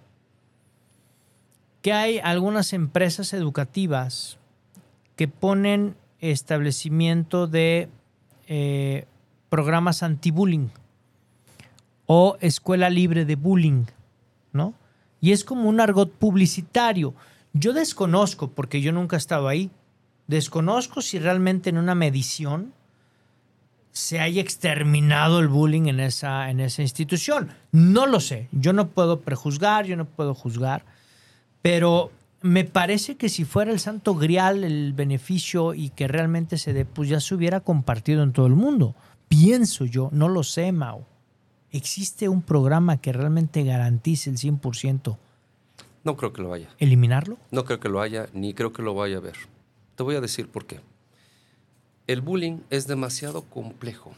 Speaker 2: que hay algunas empresas educativas que ponen establecimiento de eh, programas anti-bullying o escuela libre de bullying, ¿no? Y es como un argot publicitario. Yo desconozco, porque yo nunca he estado ahí, desconozco si realmente en una medición se haya exterminado el bullying en esa, en esa institución. No lo sé. Yo no puedo prejuzgar, yo no puedo juzgar. Pero me parece que si fuera el santo grial el beneficio y que realmente se dé, pues ya se hubiera compartido en todo el mundo. Pienso yo, no lo sé, Mao. ¿Existe un programa que realmente garantice el 100%?
Speaker 3: No creo que lo haya.
Speaker 2: ¿Eliminarlo?
Speaker 3: No creo que lo haya, ni creo que lo vaya a ver. Te voy a decir por qué. El bullying es demasiado complejo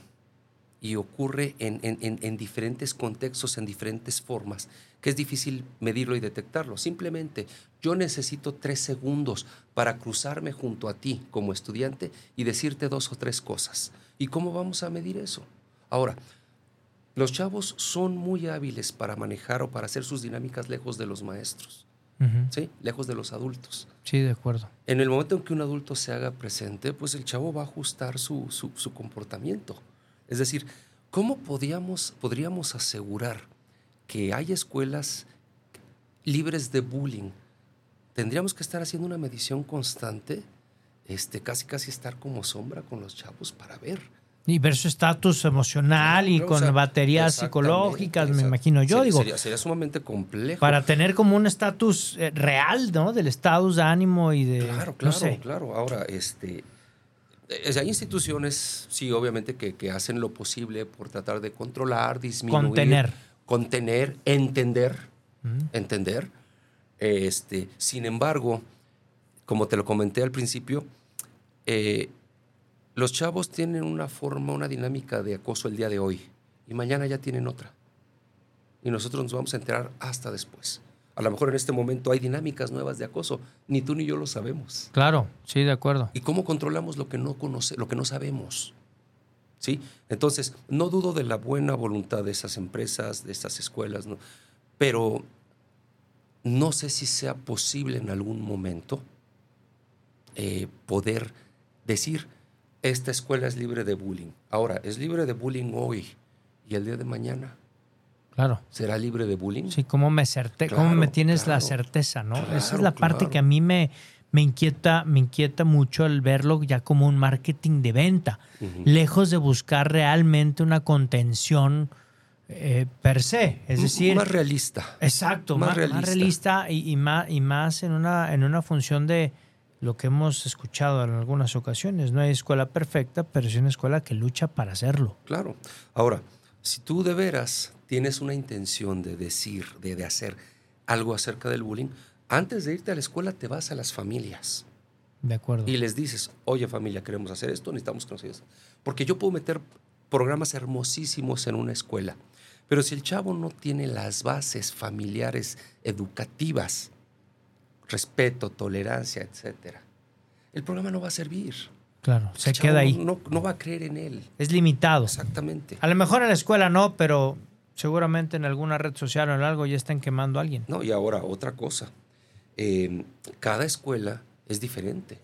Speaker 3: y ocurre en, en, diferentes contextos, en diferentes formas, que es difícil medirlo y detectarlo. Simplemente yo necesito tres segundos para cruzarme junto a ti como estudiante y decirte dos o tres cosas. ¿Y cómo vamos a medir eso? Ahora, los chavos son muy hábiles para manejar o para hacer sus dinámicas lejos de los maestros. ¿sí? Lejos de los adultos.
Speaker 2: Sí, de acuerdo.
Speaker 3: En el momento en que un adulto se haga presente, pues el chavo va a ajustar su, su- su comportamiento. Es decir, ¿cómo podríamos asegurar que hay escuelas libres de bullying? Tendríamos que estar haciendo una medición constante, este, casi casi estar como sombra con los chavos para ver.
Speaker 2: Y ver su estatus emocional y con
Speaker 3: o sea,
Speaker 2: baterías psicológicas, me imagino yo.
Speaker 3: sería-
Speaker 2: digo,
Speaker 3: Sería, sería sumamente complejo.
Speaker 2: para tener como un estatus eh, real, ¿no? Del estatus de ánimo y de.
Speaker 3: Claro,
Speaker 2: no
Speaker 3: claro,
Speaker 2: sé.
Speaker 3: claro. Ahora, este, hay instituciones, sí, obviamente, que, que hacen lo posible por tratar de controlar, disminuir,
Speaker 2: Contener.
Speaker 3: contener, entender, entender. Este, sin embargo, como te lo comenté al principio, eh, los chavos tienen una forma, una dinámica de acoso el día de hoy y mañana ya tienen otra. Y nosotros nos vamos a enterar hasta después. A lo mejor en este momento hay dinámicas nuevas de acoso, ni tú ni yo lo sabemos.
Speaker 2: Claro, sí, de acuerdo.
Speaker 3: ¿Y cómo controlamos lo que no conoce, lo que no sabemos? ¿Sí? Entonces, no dudo de la buena voluntad de esas empresas, de estas escuelas, ¿no? pero no sé si sea posible en algún momento eh, poder decir, esta escuela es libre de bullying. Ahora, es libre de bullying hoy y el día de mañana
Speaker 2: Claro.
Speaker 3: será libre de bullying.
Speaker 2: Sí, cómo me certe
Speaker 3: Claro,
Speaker 2: cómo me tienes la certeza, ¿no? Esa es la parte que a mí me, me inquieta, me inquieta mucho el verlo ya como un marketing de venta, lejos de buscar realmente una contención eh, per se. Es decir,
Speaker 3: más realista.
Speaker 2: exacto,
Speaker 3: más
Speaker 2: más, más
Speaker 3: realista.
Speaker 2: realista, y, y más, y más en una, en una función de lo que hemos escuchado en algunas ocasiones. No hay escuela perfecta, pero sí una escuela que lucha para hacerlo.
Speaker 3: Claro. Ahora, si tú de veras tienes una intención de decir, de, de hacer algo acerca del bullying, antes de irte a la escuela te vas a las familias
Speaker 2: De acuerdo.
Speaker 3: y les dices, oye familia, queremos hacer esto, necesitamos que nos ayudes. Porque yo puedo meter programas hermosísimos en una escuela, pero si el chavo no tiene las bases familiares educativas, respeto, tolerancia, etcétera, el programa no va a servir.
Speaker 2: claro, se
Speaker 3: El
Speaker 2: queda ahí.
Speaker 3: No, no va a creer en él.
Speaker 2: Es limitado.
Speaker 3: Exactamente.
Speaker 2: A lo mejor en la escuela no, pero seguramente en alguna red social o en algo ya están quemando a alguien.
Speaker 3: No, y ahora otra cosa. Eh, cada escuela es diferente.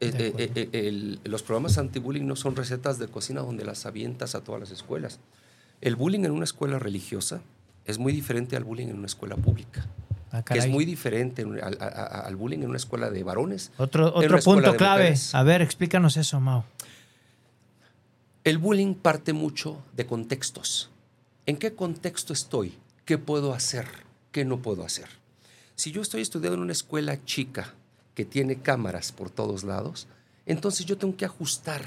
Speaker 3: Eh, eh, eh, el- los programas anti-bullying no son recetas de cocina donde las avientas a todas las escuelas. El bullying en una escuela religiosa es muy diferente al bullying en una escuela pública.
Speaker 2: Ah,
Speaker 3: Que es muy diferente en- al, a- a- al bullying en una escuela de varones.
Speaker 2: Otro, otro punto clave.
Speaker 3: mujeres.
Speaker 2: A ver, explícanos eso, Mao.
Speaker 3: El bullying parte mucho de contextos. ¿En qué contexto estoy? ¿Qué puedo hacer? ¿Qué no puedo hacer? Si yo estoy estudiando en una escuela chica que tiene cámaras por todos lados, entonces yo tengo que ajustar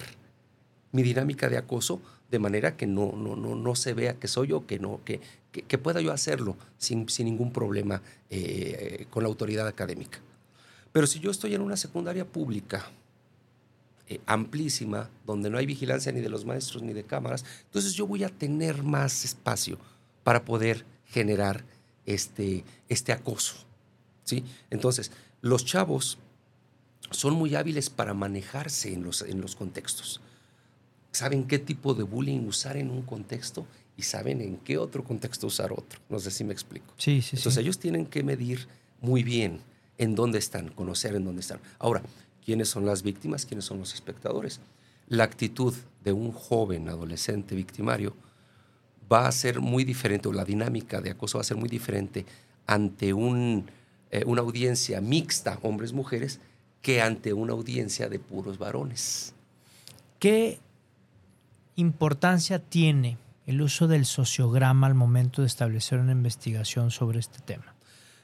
Speaker 3: mi dinámica de acoso de manera que no, no, no, no se vea que soy yo, que, no, que, que, que pueda yo hacerlo sin, sin ningún problema eh, con la autoridad académica. Pero si yo estoy en una secundaria pública eh, amplísima, donde no hay vigilancia ni de los maestros ni de cámaras, entonces yo voy a tener más espacio para poder generar este, este acoso. ¿sí? Entonces, los chavos son muy hábiles para manejarse en los, en los contextos. Saben qué tipo de bullying usar en un contexto y saben en qué otro contexto usar otro. No sé si me explico.
Speaker 2: Sí, sí,
Speaker 3: Entonces
Speaker 2: sí.
Speaker 3: ellos tienen que medir muy bien en dónde están, conocer en dónde están. Ahora, ¿quiénes son las víctimas? ¿Quiénes son los espectadores? La actitud de un joven adolescente victimario va a ser muy diferente, o la dinámica de acoso va a ser muy diferente ante un, eh, una audiencia mixta, hombres-mujeres, que ante una audiencia de puros varones.
Speaker 2: ¿Qué importancia tiene el uso del sociograma al momento de establecer una investigación sobre este tema?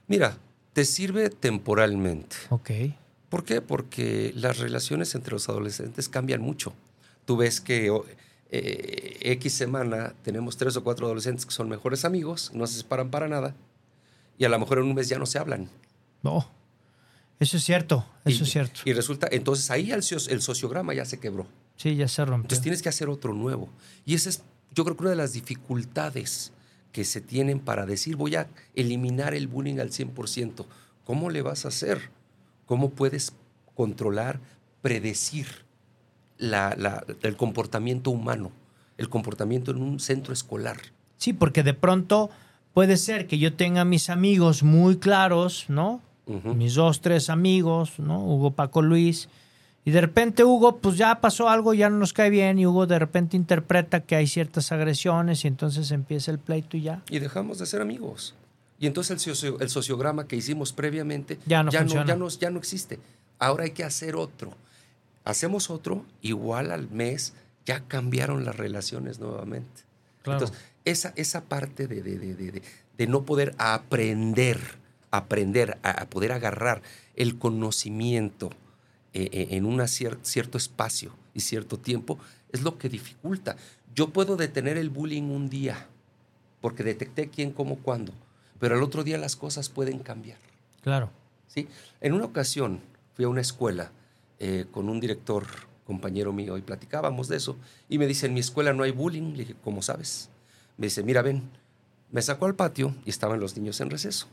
Speaker 3: Mira, te sirve temporalmente.
Speaker 2: Ok.
Speaker 3: ¿Por qué? Porque las relaciones entre los adolescentes cambian mucho. Tú ves que eh, X semana tenemos tres o cuatro adolescentes que son mejores amigos, no se separan para nada, y a lo mejor en un mes ya no se hablan.
Speaker 2: No. Eso es cierto, eso
Speaker 3: y,
Speaker 2: es cierto.
Speaker 3: Y resulta, entonces ahí el, el sociograma ya se quebró.
Speaker 2: Sí, ya se rompió.
Speaker 3: Entonces tienes que hacer otro nuevo. Y esa es, yo creo que una de las dificultades que se tienen para decir voy a eliminar el bullying al 100%. ¿Cómo le vas a hacer? ¿Cómo puedes controlar, predecir la- la- el comportamiento humano, el comportamiento en un centro escolar?
Speaker 2: Sí, porque de pronto puede ser que yo tenga mis amigos muy claros, ¿no? mis dos, tres amigos, ¿no? Hugo, Paco, Luis. Y de repente Hugo, pues ya pasó algo, ya no nos cae bien, y Hugo de repente interpreta que hay ciertas agresiones y entonces empieza el pleito y ya.
Speaker 3: Y dejamos de ser amigos. Y entonces el, socio- el sociograma que hicimos previamente
Speaker 2: Ya no
Speaker 3: ya, no, ya, no, ya no existe. Ahora hay que hacer otro. Hacemos otro, igual al mes ya cambiaron las relaciones nuevamente.
Speaker 2: Claro.
Speaker 3: Entonces, esa, esa parte de, de- de- de- de- de no poder aprender, aprender, a, a poder agarrar el conocimiento eh, eh, en un cierto espacio y cierto tiempo, es lo que dificulta. Yo puedo detener el bullying un día, porque detecté quién, cómo, cuándo, pero al otro día las cosas pueden cambiar.
Speaker 2: Claro.
Speaker 3: ¿sí? En una ocasión fui a una escuela eh, con un director, compañero mío, y platicábamos de eso, y me dice, en mi escuela no hay bullying. Le dije, ¿cómo sabes? Me dice, mira, ven, me sacó al patio y estaban los niños en receso.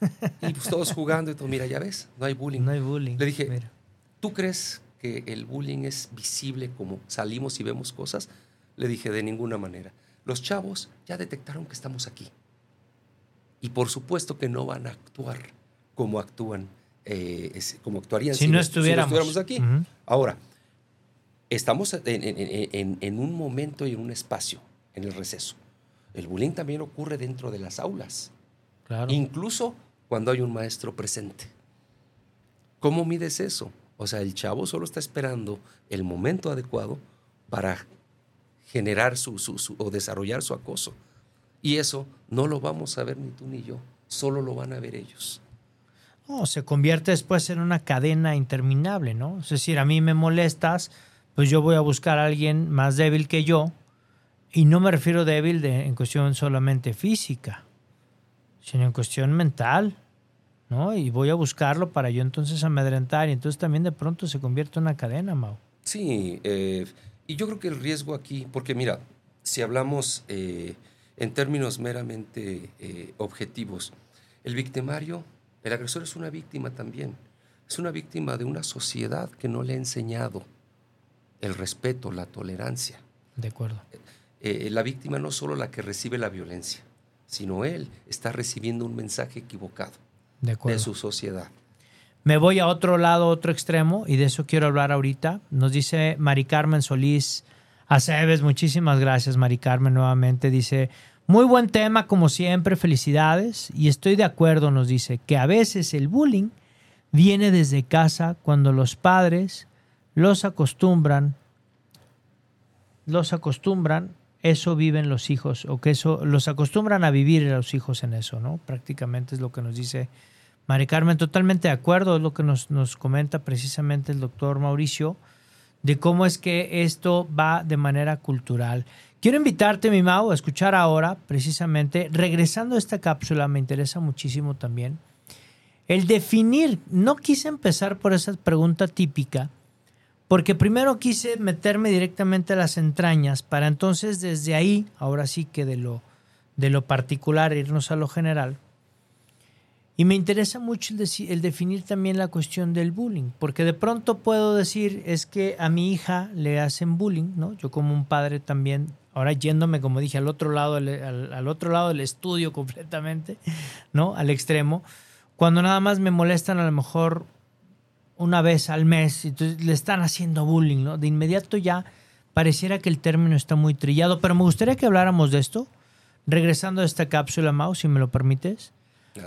Speaker 3: Y pues todos jugando y todo, mira, ya ves, no hay bullying.
Speaker 2: No hay bullying.
Speaker 3: Le dije,
Speaker 2: Mira.
Speaker 3: ¿tú crees que el bullying es visible como salimos y vemos cosas? Le dije, de ninguna manera. Los chavos ya detectaron que estamos aquí. Y por supuesto que no van a actuar como actúan, eh, como actuarían
Speaker 2: Si no
Speaker 3: nos-
Speaker 2: estuviéramos.
Speaker 3: aquí.
Speaker 2: Ujú.
Speaker 3: Ahora, estamos en, en- en- en- en un momento y en un espacio, en el receso. El bullying también ocurre dentro de las aulas,
Speaker 2: Claro.
Speaker 3: incluso cuando hay un maestro presente. ¿Cómo mides eso? O sea, el chavo solo está esperando el momento adecuado para generar su, su- su- o desarrollar su acoso. Y eso no lo vamos a ver ni tú ni yo, solo lo van a ver ellos.
Speaker 2: No, se convierte después en una cadena interminable, ¿no? Es decir, a mí me molestas, pues yo voy a buscar a alguien más débil que yo, y no me refiero débil de, en cuestión solamente física, sino en cuestión mental, ¿no? Y voy a buscarlo para yo entonces amedrentar, y entonces también de pronto se convierte en una cadena, Mau.
Speaker 3: Sí, eh, y yo creo que el riesgo aquí, porque mira, si hablamos eh, en términos meramente eh, objetivos, el victimario, el agresor es una víctima también, es una víctima de una sociedad que no le ha enseñado el respeto, la tolerancia.
Speaker 2: De acuerdo.
Speaker 3: Eh, la víctima no solo la que recibe la violencia, sino él está recibiendo un mensaje equivocado
Speaker 2: De
Speaker 3: de su sociedad.
Speaker 2: Me voy a otro lado, otro extremo, y de eso quiero hablar ahorita. Nos dice Mari Carmen Solís Aceves, muchísimas gracias, Mari Carmen, nuevamente. Dice, muy buen tema, como siempre, felicidades. Y estoy de acuerdo, nos dice, que a veces el bullying viene desde casa cuando los padres los acostumbran, los acostumbran, eso viven los hijos, o que eso, los acostumbran a vivir los hijos en eso, ¿no? Prácticamente es lo que nos dice Mari Carmen, totalmente de acuerdo, es lo que nos, nos comenta precisamente el doctor Mauricio, de cómo es que esto va de manera cultural. Quiero invitarte, mi Mau, a escuchar ahora, precisamente, regresando a esta cápsula, me interesa muchísimo también, el definir, no quise empezar por esa pregunta típica, porque primero quise meterme directamente a las entrañas, para entonces desde ahí, ahora sí que de lo, de lo particular, irnos a lo general, y me interesa mucho el, el definir también la cuestión del bullying, porque de pronto puedo decir es que a mi hija le hacen bullying, ¿no? Yo como un padre también, ahora yéndome, como dije, al otro lado, al, al otro lado del estudio completamente, ¿no? Al extremo, cuando nada más me molestan a lo mejor una vez al mes, entonces le están haciendo bullying, ¿no? De inmediato ya pareciera que el término está muy trillado, pero me gustaría que habláramos de esto, regresando a esta cápsula, Mau, si me lo permites.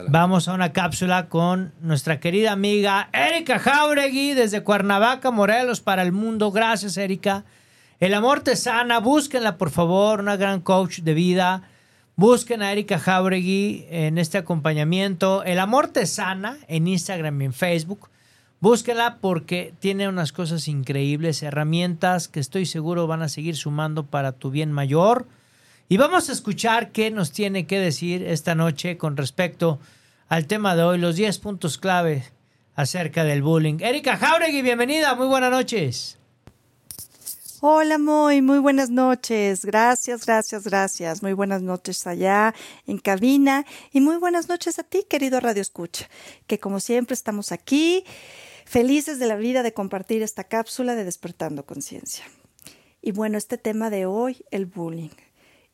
Speaker 2: Vamos a una cápsula con nuestra querida amiga Erika Jauregui desde Cuernavaca, Morelos, para el mundo. Gracias, Erika. El amor te sana. Búsquenla, por favor, una gran coach de vida. Busquen a Erika Jauregui en este acompañamiento. El amor te sana en Instagram y en Facebook. Búsquenla porque tiene unas cosas increíbles, herramientas que estoy seguro van a seguir sumando para tu bien mayor. Y vamos a escuchar qué nos tiene que decir esta noche con respecto al tema de hoy, los 10 puntos clave acerca del bullying. Erika Jauregui, bienvenida, muy buenas noches.
Speaker 5: Hola, Moy, muy buenas noches. Gracias, gracias, gracias. Muy buenas noches allá en cabina y muy buenas noches a ti, querido Radio Escucha, que como siempre estamos aquí, felices de la vida de compartir esta cápsula de Despertando Conciencia. Y bueno, este tema de hoy, el bullying.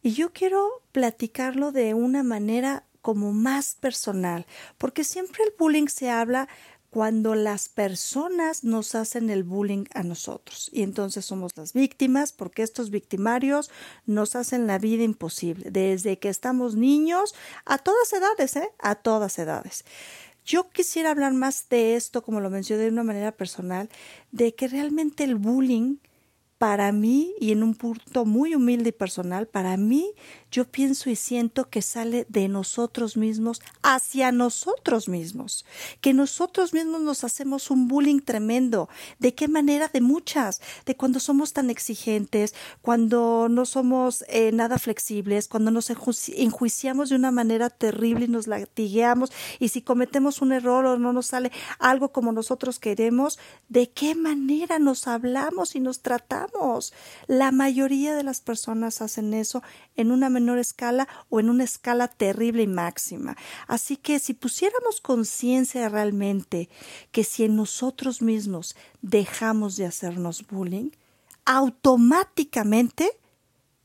Speaker 5: Y yo quiero platicarlo de una manera como más personal, porque siempre el bullying se habla cuando las personas nos hacen el bullying a nosotros y entonces somos las víctimas porque estos victimarios nos hacen la vida imposible desde que estamos niños a todas edades, ¿eh? A todas edades. Yo quisiera hablar más de esto, como lo mencioné de una manera personal, de que realmente el bullying para mí, y en un punto muy humilde y personal, para mí, yo pienso y siento que sale de nosotros mismos hacia nosotros mismos, que nosotros mismos nos hacemos un bullying tremendo. ¿De qué manera? De muchas, de cuando somos tan exigentes, cuando no somos eh, nada flexibles, cuando nos enjuiciamos de una manera terrible y nos latigueamos, y si cometemos un error o no nos sale algo como nosotros queremos, ¿de qué manera nos hablamos y nos tratamos? La mayoría de las personas hacen eso en una menor escala o en una escala terrible y máxima. Así que si pusiéramos conciencia realmente que si en nosotros mismos dejamos de hacernos bullying, automáticamente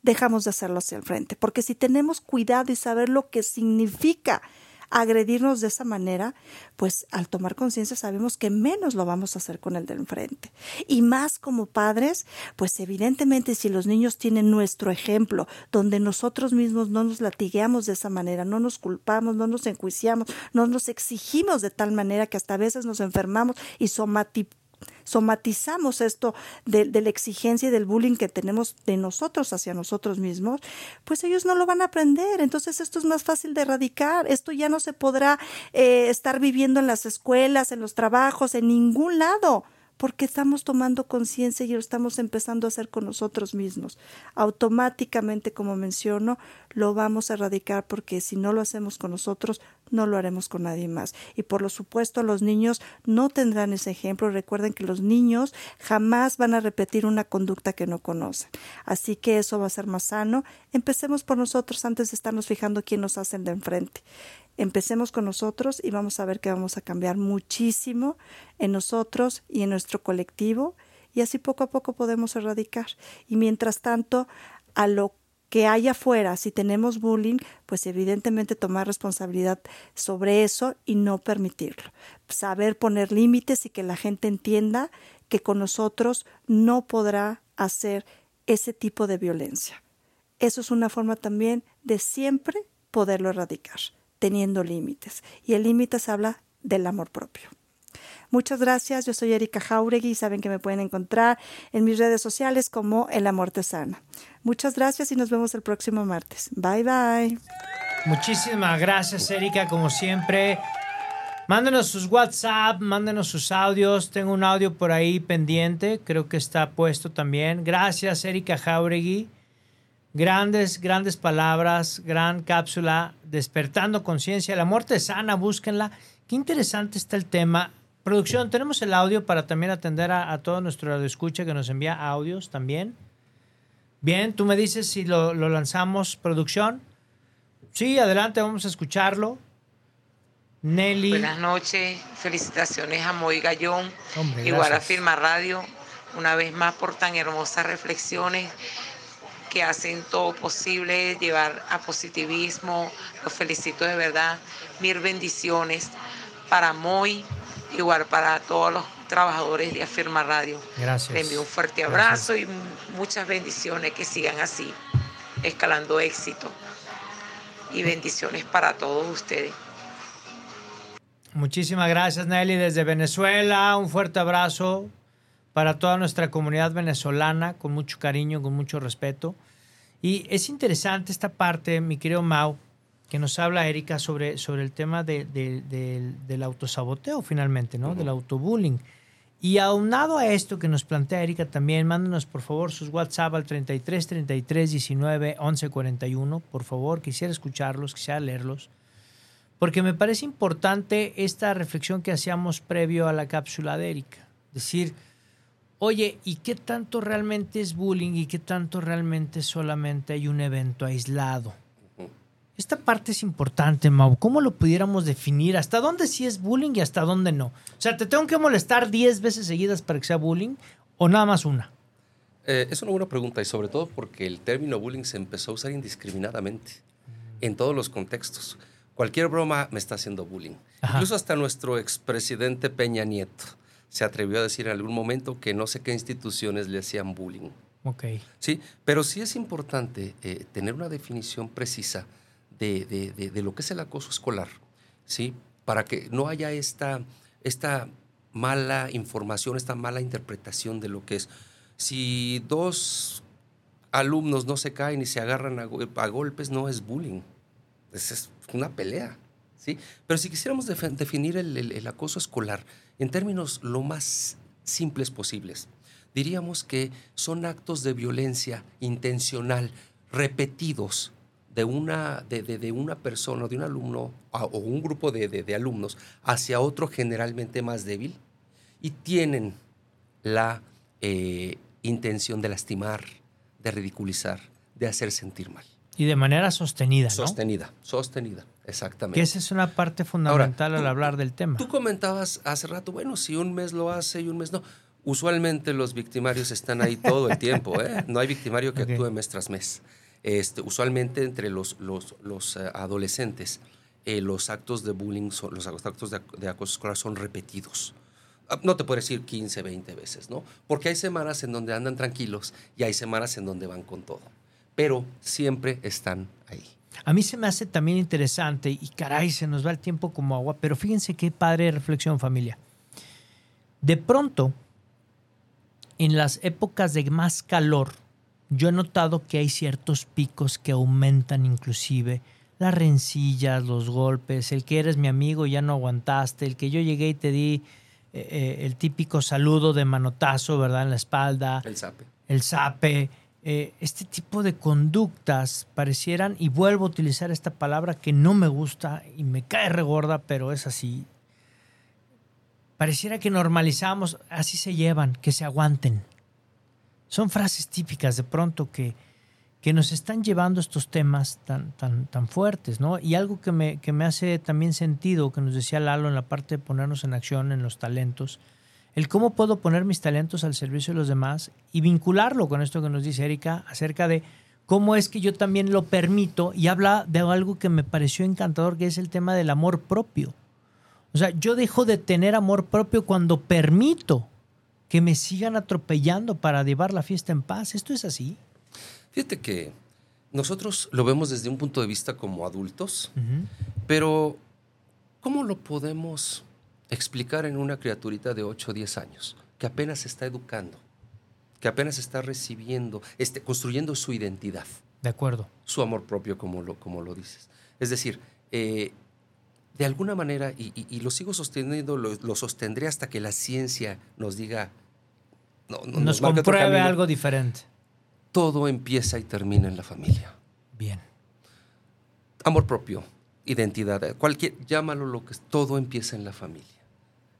Speaker 5: dejamos de hacerlo hacia el frente. Porque si tenemos cuidado y saber lo que significa agredirnos de esa manera, pues al tomar conciencia sabemos que menos lo vamos a hacer con el del enfrente. Y más como padres, pues evidentemente si los niños tienen nuestro ejemplo, donde nosotros mismos no nos latigueamos de esa manera, no nos culpamos, no nos enjuiciamos, no nos exigimos de tal manera que hasta a veces nos enfermamos y somatizamos somatizamos esto de, la exigencia y del bullying que tenemos de nosotros hacia nosotros mismos, pues ellos no lo van a aprender. Entonces esto es más fácil de erradicar. Esto ya no se podrá eh, estar viviendo en las escuelas, en los trabajos, en ningún lado porque estamos tomando conciencia y lo estamos empezando a hacer con nosotros mismos. Automáticamente, como menciono, lo vamos a erradicar porque si no lo hacemos con nosotros, no lo haremos con nadie más. Y por lo supuesto, los niños no tendrán ese ejemplo. Recuerden que los niños jamás van a repetir una conducta que no conocen. Así que eso va a ser más sano. Empecemos por nosotros antes de estarnos fijando quién nos hacen de enfrente. Empecemos con nosotros y vamos a ver que vamos a cambiar muchísimo en nosotros y en nuestro colectivo y así poco a poco podemos erradicar. Y mientras tanto, a lo que haya afuera, si tenemos bullying, pues evidentemente tomar responsabilidad sobre eso y no permitirlo. Saber poner límites y que la gente entienda que con nosotros no podrá hacer ese tipo de violencia. Eso es una forma también de siempre poderlo erradicar teniendo límites. Y el límite se habla del amor propio. Muchas gracias, yo soy Erika Jauregui saben que me pueden encontrar en mis redes sociales como El Amor Te Sana. Muchas gracias y nos vemos el próximo martes. Bye bye.
Speaker 2: Muchísimas gracias, Erika, como siempre. Mándenos sus WhatsApp, mándenos sus audios. Tengo un audio por ahí pendiente, creo que está puesto también. Gracias, Erika Jauregui. Grandes, grandes palabras, gran cápsula, despertando conciencia. La muerte sana, búsquenla. Qué interesante está el tema. Producción, tenemos el audio para también atender a, todo nuestro escucha que nos envía audios también. Bien, tú me dices si lo, lanzamos, producción. Sí, adelante, vamos a escucharlo. Nelly.
Speaker 6: Buenas noches, felicitaciones a Moy Gallón, igual a Firma Radio, una vez más por tan hermosas reflexiones que hacen todo posible llevar a positivismo. Los felicito de verdad. Mil bendiciones para Moy, igual para todos los trabajadores de Afirma Radio.
Speaker 2: Gracias.
Speaker 6: Les envío un fuerte abrazo y muchas bendiciones que sigan así, escalando éxito. Y bendiciones para todos ustedes.
Speaker 2: Muchísimas gracias Nelly desde Venezuela. Un fuerte abrazo para toda nuestra comunidad venezolana, con mucho cariño, con mucho respeto. Y es interesante esta parte, mi querido Mau, que nos habla Erika sobre, sobre el tema del autosaboteo finalmente, ¿no? Del autobullying. Y aunado a esto que nos plantea Erika también, mándanos por favor sus WhatsApp al 33 33 19 11 41. Por favor, quisiera escucharlos, quisiera leerlos. Porque me parece importante esta reflexión que hacíamos previo a la cápsula de Erika. Es decir, Oye, ¿y qué tanto realmente es bullying y qué tanto realmente solamente hay un evento aislado? Esta parte es importante, Mau. ¿Cómo lo pudiéramos definir? ¿Hasta dónde sí es bullying y hasta dónde no? O sea, ¿te tengo que molestar 10 veces seguidas para que sea bullying o nada más una?
Speaker 3: Eh, es una buena pregunta y sobre todo porque el término bullying se empezó a usar indiscriminadamente en todos los contextos. Cualquier broma me está haciendo bullying. Incluso hasta nuestro expresidente Peña Nieto se atrevió a decir en algún momento que no sé qué instituciones le hacían bullying.
Speaker 2: Ok.
Speaker 3: Sí, pero sí es importante eh, tener una definición precisa de, de, lo que es el acoso escolar, ¿sí? Para que no haya esta, esta mala información, esta mala interpretación de lo que es. Si dos alumnos no se caen y se agarran a, golpes, no es bullying, es, una pelea. ¿sí? Pero si quisiéramos definir el, acoso escolar en términos lo más simples posibles, diríamos que son actos de violencia intencional repetidos de una, de, una persona, de un alumno o un grupo de, alumnos hacia otro generalmente más débil y tienen la eh, intención de lastimar, de ridiculizar, de hacer sentir mal.
Speaker 2: Y de manera sostenida, ¿no?
Speaker 3: Sostenida, sostenida, exactamente.
Speaker 2: Que esa es una parte fundamental al hablar del tema.
Speaker 3: Tú comentabas hace rato, bueno, si un mes lo hace y un mes no. Usualmente los victimarios están ahí todo el tiempo, ¿eh? No hay victimario que actúe mes tras mes. Este, usualmente entre los, los, los eh, adolescentes, eh, los actos de bullying, son, los actos de, de acoso escolar son repetidos Ah, no te puedo decir 15, 20 veces, ¿no? Porque hay semanas en donde andan tranquilos y hay semanas en donde van con todo. Pero siempre están ahí.
Speaker 2: A mí se me hace también interesante y caray, se nos va el tiempo como agua, pero fíjense qué padre reflexión familia. De pronto, en las épocas de más calor, yo he notado que hay ciertos picos que aumentan inclusive las rencillas, los golpes, el que eres mi amigo ya no aguantaste, el que yo llegué y te di eh, eh, el típico saludo de manotazo, ¿verdad? En la espalda.
Speaker 3: El sape.
Speaker 2: El sape. Eh, este tipo de conductas parecieran, y vuelvo a utilizar esta palabra que no me gusta y me cae regorda, pero es así. Pareciera que normalizamos, así se llevan, que se aguanten. Son frases típicas de pronto que, que nos están llevando estos temas tan, tan, tan fuertes, ¿no? Y algo que me, que me hace también sentido, que nos decía Lalo en la parte de ponernos en acción en los talentos, el cómo puedo poner mis talentos al servicio de los demás y vincularlo con esto que nos dice Erika acerca de cómo es que yo también lo permito y habla de algo que me pareció encantador, que es el tema del amor propio. O sea, yo dejo de tener amor propio cuando permito que me sigan atropellando para llevar la fiesta en paz. ¿Esto es así?
Speaker 3: Fíjate que nosotros lo vemos desde un punto de vista como adultos, pero ¿cómo lo podemos explicar en una criaturita de 8 o 10 años que apenas se está educando, que apenas está recibiendo, este, construyendo su identidad?
Speaker 2: De acuerdo.
Speaker 3: Su amor propio, como lo, como lo dices. Es decir, eh, de alguna manera, y, lo sigo sosteniendo, lo, sostendré hasta que la ciencia nos diga...
Speaker 2: No, nos compruebe algo diferente
Speaker 3: todo empieza y termina en la familia.
Speaker 2: Bien.
Speaker 3: Amor propio, identidad, cualquier, llámalo lo que es, todo empieza en la familia.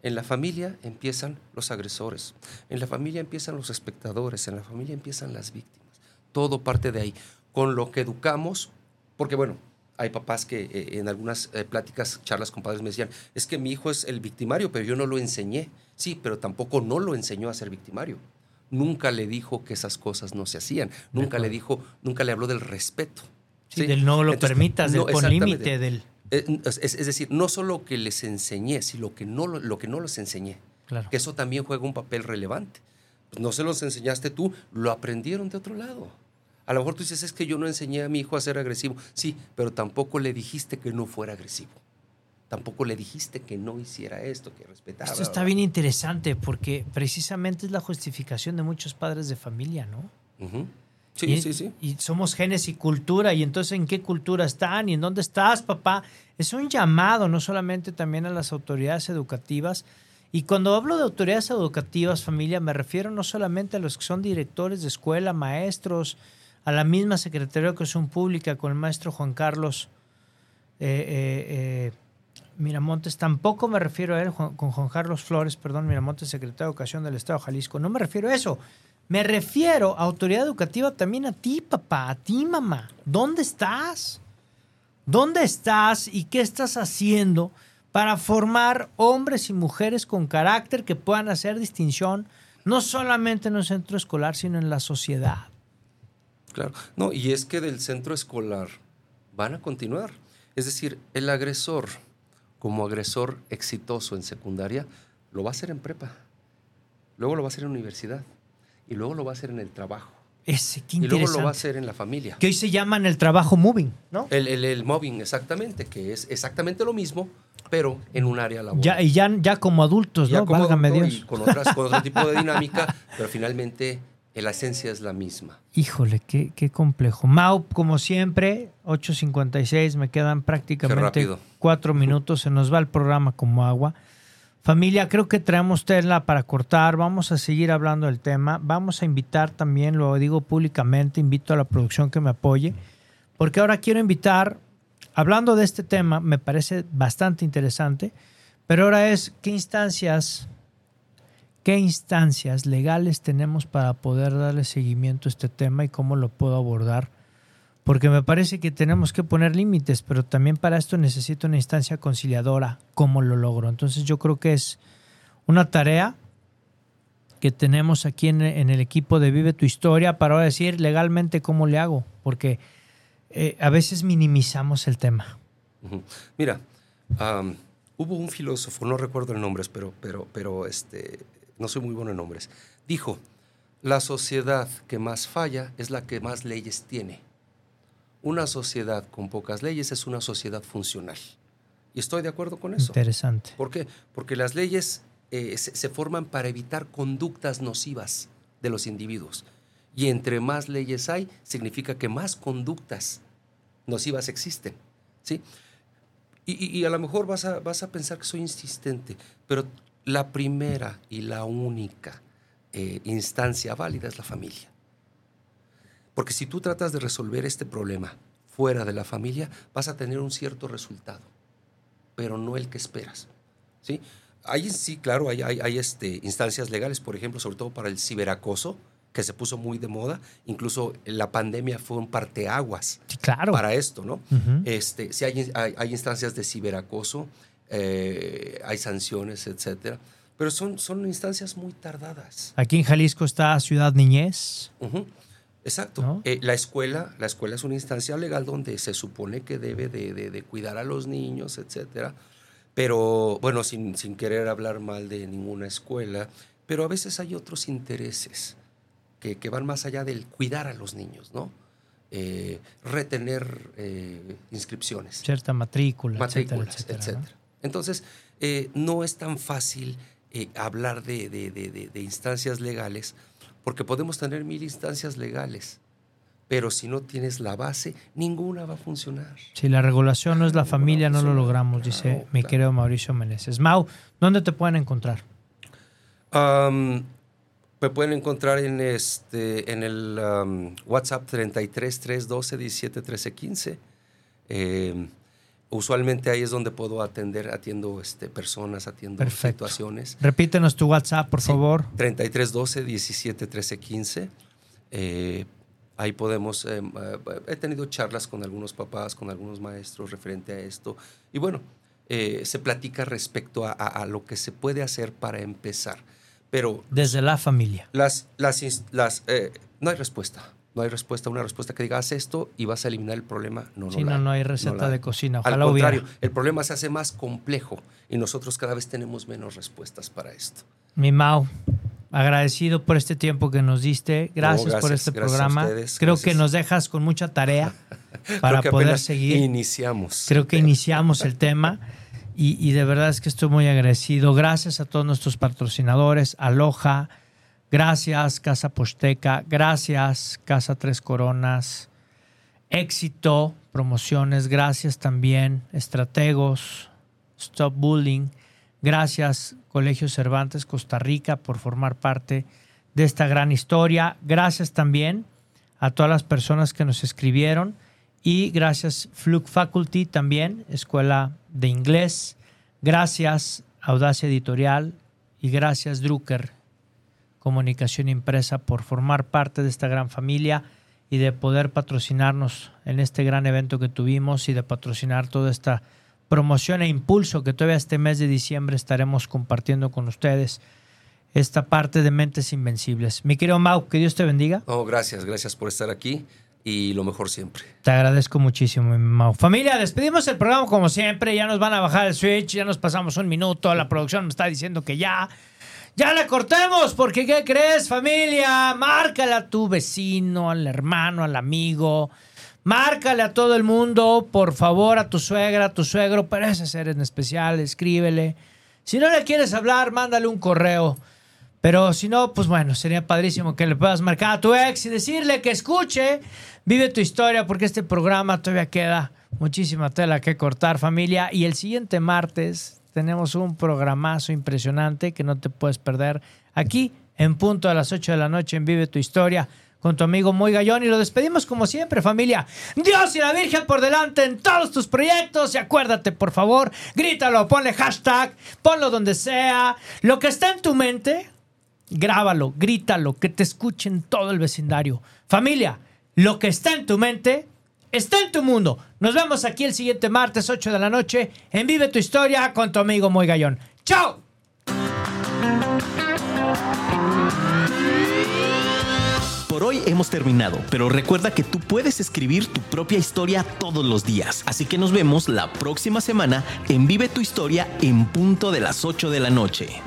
Speaker 3: En la familia empiezan los agresores, en la familia empiezan los espectadores, en la familia empiezan las víctimas. Todo parte de ahí. Con lo que educamos, porque bueno, hay papás que eh, en algunas eh, pláticas, charlas con padres me decían, es que mi hijo es el victimario, pero yo no lo enseñé. Sí, pero tampoco no lo enseñó a ser victimario nunca le dijo que esas cosas no se hacían, nunca le dijo, nunca le habló del respeto.
Speaker 2: Sí, del no lo permitas, del con límite, del...
Speaker 3: Eh, es, decir, no solo que les enseñé, sino que no, lo que no les enseñé.
Speaker 2: Claro.
Speaker 3: Que eso también juega un papel relevante. Pues no se los enseñaste tú, lo aprendieron de otro lado. A lo mejor tú dices, es que yo no enseñé a mi hijo a ser agresivo. Sí, pero tampoco le dijiste que no fuera agresivo tampoco le dijiste que no hiciera esto, que respetara.
Speaker 2: Esto está bien interesante porque precisamente es la justificación de muchos padres de familia, ¿no?
Speaker 3: Sí, sí, sí.
Speaker 2: Y somos genes y cultura, y entonces en qué cultura están y en dónde estás, papá. Es un llamado no solamente también a las autoridades educativas. Y cuando hablo de autoridades educativas, familia, me refiero no solamente a los que son directores de escuela, maestros, a la misma Secretaría de Educación Pública con el maestro Juan Carlos. Eh, eh, eh, Miramontes, tampoco me refiero a él con Juan Carlos Flores, perdón, Miramontes, secretario de Educación del Estado de Jalisco. No me refiero a eso. Me refiero a autoridad educativa también a ti, papá, a ti, mamá. ¿Dónde estás? ¿Dónde estás y qué estás haciendo para formar hombres y mujeres con carácter que puedan hacer distinción no solamente en un centro escolar, sino en la sociedad?
Speaker 3: Claro, no, y es que del centro escolar van a continuar Es decir, el agresor, como agresor exitoso en secundaria, lo va a hacer en prepa, luego lo va a hacer en universidad y luego lo va a hacer en el trabajo.
Speaker 2: Ese, qué
Speaker 3: y luego
Speaker 2: interesante.
Speaker 3: lo va a hacer en la familia.
Speaker 2: Que hoy se llaman el trabajo moving, ¿no?
Speaker 3: El, el, el mobbing, exactamente, que es exactamente lo mismo, pero en un área laboral.
Speaker 2: Ya, y ya, ya como adultos,
Speaker 3: Ya
Speaker 2: ¿no?
Speaker 3: como
Speaker 2: Válgame
Speaker 3: adulto
Speaker 2: Dios.
Speaker 3: Y con, otras, con otro tipo de dinámica, pero finalmente eh, la esencia es la misma.
Speaker 2: Híjole, qué, qué complejo. Mau, como siempre, 8.56, me quedan prácticamente cuatro minutos, se nos va el programa como agua. Familia, creo que traemos tela para cortar, vamos a seguir hablando del tema, vamos a invitar también, lo digo públicamente, invito a la producción que me apoye, porque ahora quiero invitar, hablando de este tema, me parece bastante interesante, pero ahora es qué instancias ¿Qué instancias legales tenemos para poder darle seguimiento a este tema y cómo lo puedo abordar? Porque me parece que tenemos que poner límites, pero también para esto necesito una instancia conciliadora. ¿Cómo lo logro? Entonces yo creo que es una tarea que tenemos aquí en, en el equipo de Vive tu Historia para ahora decir legalmente cómo le hago, porque eh, a veces minimizamos el tema.
Speaker 3: Mira, am, hubo un filósofo, no recuerdo el nombre, pero, pero, pero este, no soy muy bueno en nombres, dijo, la sociedad que más falla es la que más leyes tiene. Una sociedad con pocas leyes es una sociedad funcional. Y estoy de acuerdo con eso.
Speaker 2: Interesante.
Speaker 3: ¿Por qué? Porque las leyes eh, se, se forman para evitar conductas nocivas de los individuos. Y entre más leyes hay, significa que más conductas nocivas existen. ¿sí? Y, y- y a lo mejor vas a, vas a pensar que soy insistente, pero la primera y la única eh, instancia válida es la familia. Porque si tú tratas de resolver este problema fuera de la familia, vas a tener un cierto resultado, pero no el que esperas. ¿sí? Hay, sí, claro, hay, hay, hay, este, instancias legales, por ejemplo, sobre todo para el ciberacoso, que se puso muy de moda. Incluso la pandemia fue un parteaguas
Speaker 2: Sí, claro.
Speaker 3: para esto, ¿no?
Speaker 2: Ujú.
Speaker 3: este, sí hay, hay, hay instancias de ciberacoso, eh, hay sanciones, etcétera, pero son, son instancias muy tardadas.
Speaker 2: Aquí en Jalisco está Ciudad Niñez.
Speaker 3: Ujú, Exacto.
Speaker 2: ¿No?
Speaker 3: Eh, la escuela, la escuela es una instancia legal donde se supone que debe de, de- de cuidar a los niños, etcétera. Pero, bueno, sin, sin querer hablar mal de ninguna escuela, pero a veces hay otros intereses que, que van más allá del cuidar a los niños, ¿no? Eh, retener eh, inscripciones
Speaker 2: cierta matrícula,
Speaker 3: matrículas,
Speaker 2: etcétera,
Speaker 3: etcétera.
Speaker 2: etcétera, ¿no?
Speaker 3: Entonces, no es tan fácil hablar de- de- de instancias legales, porque podemos tener mil instancias legales, pero si no tienes la base, ninguna va a funcionar.
Speaker 2: Si la regulación no es la
Speaker 3: Ninguna
Speaker 2: familia, no lo logramos, dice
Speaker 3: Claro,
Speaker 2: mi querido Mauricio Meneses. Mau, ¿dónde te pueden encontrar?
Speaker 3: Am, me pueden encontrar en, este, en el am, WhatsApp 33 312 17 13 15. Eh, usualmente ahí es donde puedo atender, atiendo este, personas, atiendo
Speaker 2: Perfecto.
Speaker 3: situaciones.
Speaker 2: Repítenos tu WhatsApp, por
Speaker 3: Sí,
Speaker 2: favor.
Speaker 3: 33 12 17 13 15. Eh, ahí podemos. eh, eh, he tenido charlas con algunos papás, con algunos maestros referente a esto. Y bueno, eh, se platica respecto a, a- a lo que se puede hacer para empezar. Pero
Speaker 2: Desde la familia.
Speaker 3: las, las, las, eh, no hay respuesta. No hay respuesta, una respuesta que diga haz esto y vas a eliminar el problema. No, no,
Speaker 2: Sí,
Speaker 3: la
Speaker 2: no, no hay
Speaker 3: no
Speaker 2: receta
Speaker 3: la
Speaker 2: de cocina.
Speaker 3: Al
Speaker 2: hubiera.
Speaker 3: contrario, el problema se hace más complejo y nosotros cada vez tenemos menos respuestas para esto.
Speaker 2: Mi Mau, agradecido por este tiempo que nos diste. Gracias, por
Speaker 3: gracias,
Speaker 2: este
Speaker 3: gracias a
Speaker 2: programa.
Speaker 3: ustedes,
Speaker 2: Creo
Speaker 3: gracias.
Speaker 2: que nos dejas con mucha tarea para
Speaker 3: Creo que
Speaker 2: poder seguir.
Speaker 3: Iniciamos.
Speaker 2: Creo que iniciamos el tema y, y de verdad es que estoy muy agradecido. Gracias a todos nuestros patrocinadores, Aloha, gracias Casa Posteca, gracias Casa Tres Coronas, Éxito, promociones, gracias también Estrategos, Stop Bullying, gracias Colegio Cervantes Costa Rica por formar parte de esta gran historia, gracias también a todas las personas que nos escribieron. Y gracias Fluke Faculty también, Escuela de Inglés, gracias Audacia Editorial. Y gracias Drucker Comunicación Impresa por formar parte de esta gran familia y de poder patrocinarnos en este gran evento que tuvimos y de patrocinar toda esta promoción e impulso que todavía este mes de diciembre estaremos compartiendo con ustedes esta parte de Mentes Invencibles. Mi querido Mau, que Dios te bendiga.
Speaker 3: No, gracias, gracias por estar aquí y lo mejor siempre.
Speaker 2: Te agradezco muchísimo, Mau. Familia, despedimos el programa como siempre. Ya nos van a bajar el switch, ya nos pasamos un minuto. La producción me está diciendo que ya. Ya le cortemos, porque ¿qué crees, familia? Márcale a tu vecino, al hermano, al amigo. Márcale a todo el mundo, por favor, a tu suegra, a tu suegro, pero ese ser en especial, escríbele. Si no le quieres hablar, mándale un correo. Pero si no, pues bueno, sería padrísimo que le puedas marcar a tu ex y decirle que escuche Vive tu historia porque este programa todavía queda muchísima tela que cortar familia y el siguiente martes tenemos un programazo impresionante que no te puedes perder aquí en punto a las 8 de la noche en Vive tu historia con tu amigo Muy Gallón y lo despedimos como siempre familia. Dios y la Virgen por delante en todos tus proyectos y acuérdate por favor, grítalo, ponle hashtag, ponlo donde sea, lo que está en tu mente, grábalo, grítalo, que te escuchen todo el vecindario. Familia, lo que está en tu mente está en tu mundo. Nos vemos aquí el siguiente martes, 8 de la noche, en Vive tu Historia con tu amigo Muy Gallón. ¡Chao!
Speaker 7: Por hoy hemos terminado, pero recuerda que tú puedes escribir tu propia historia todos los días. Así que nos vemos la próxima semana en Vive tu Historia en punto de las 8 de la noche.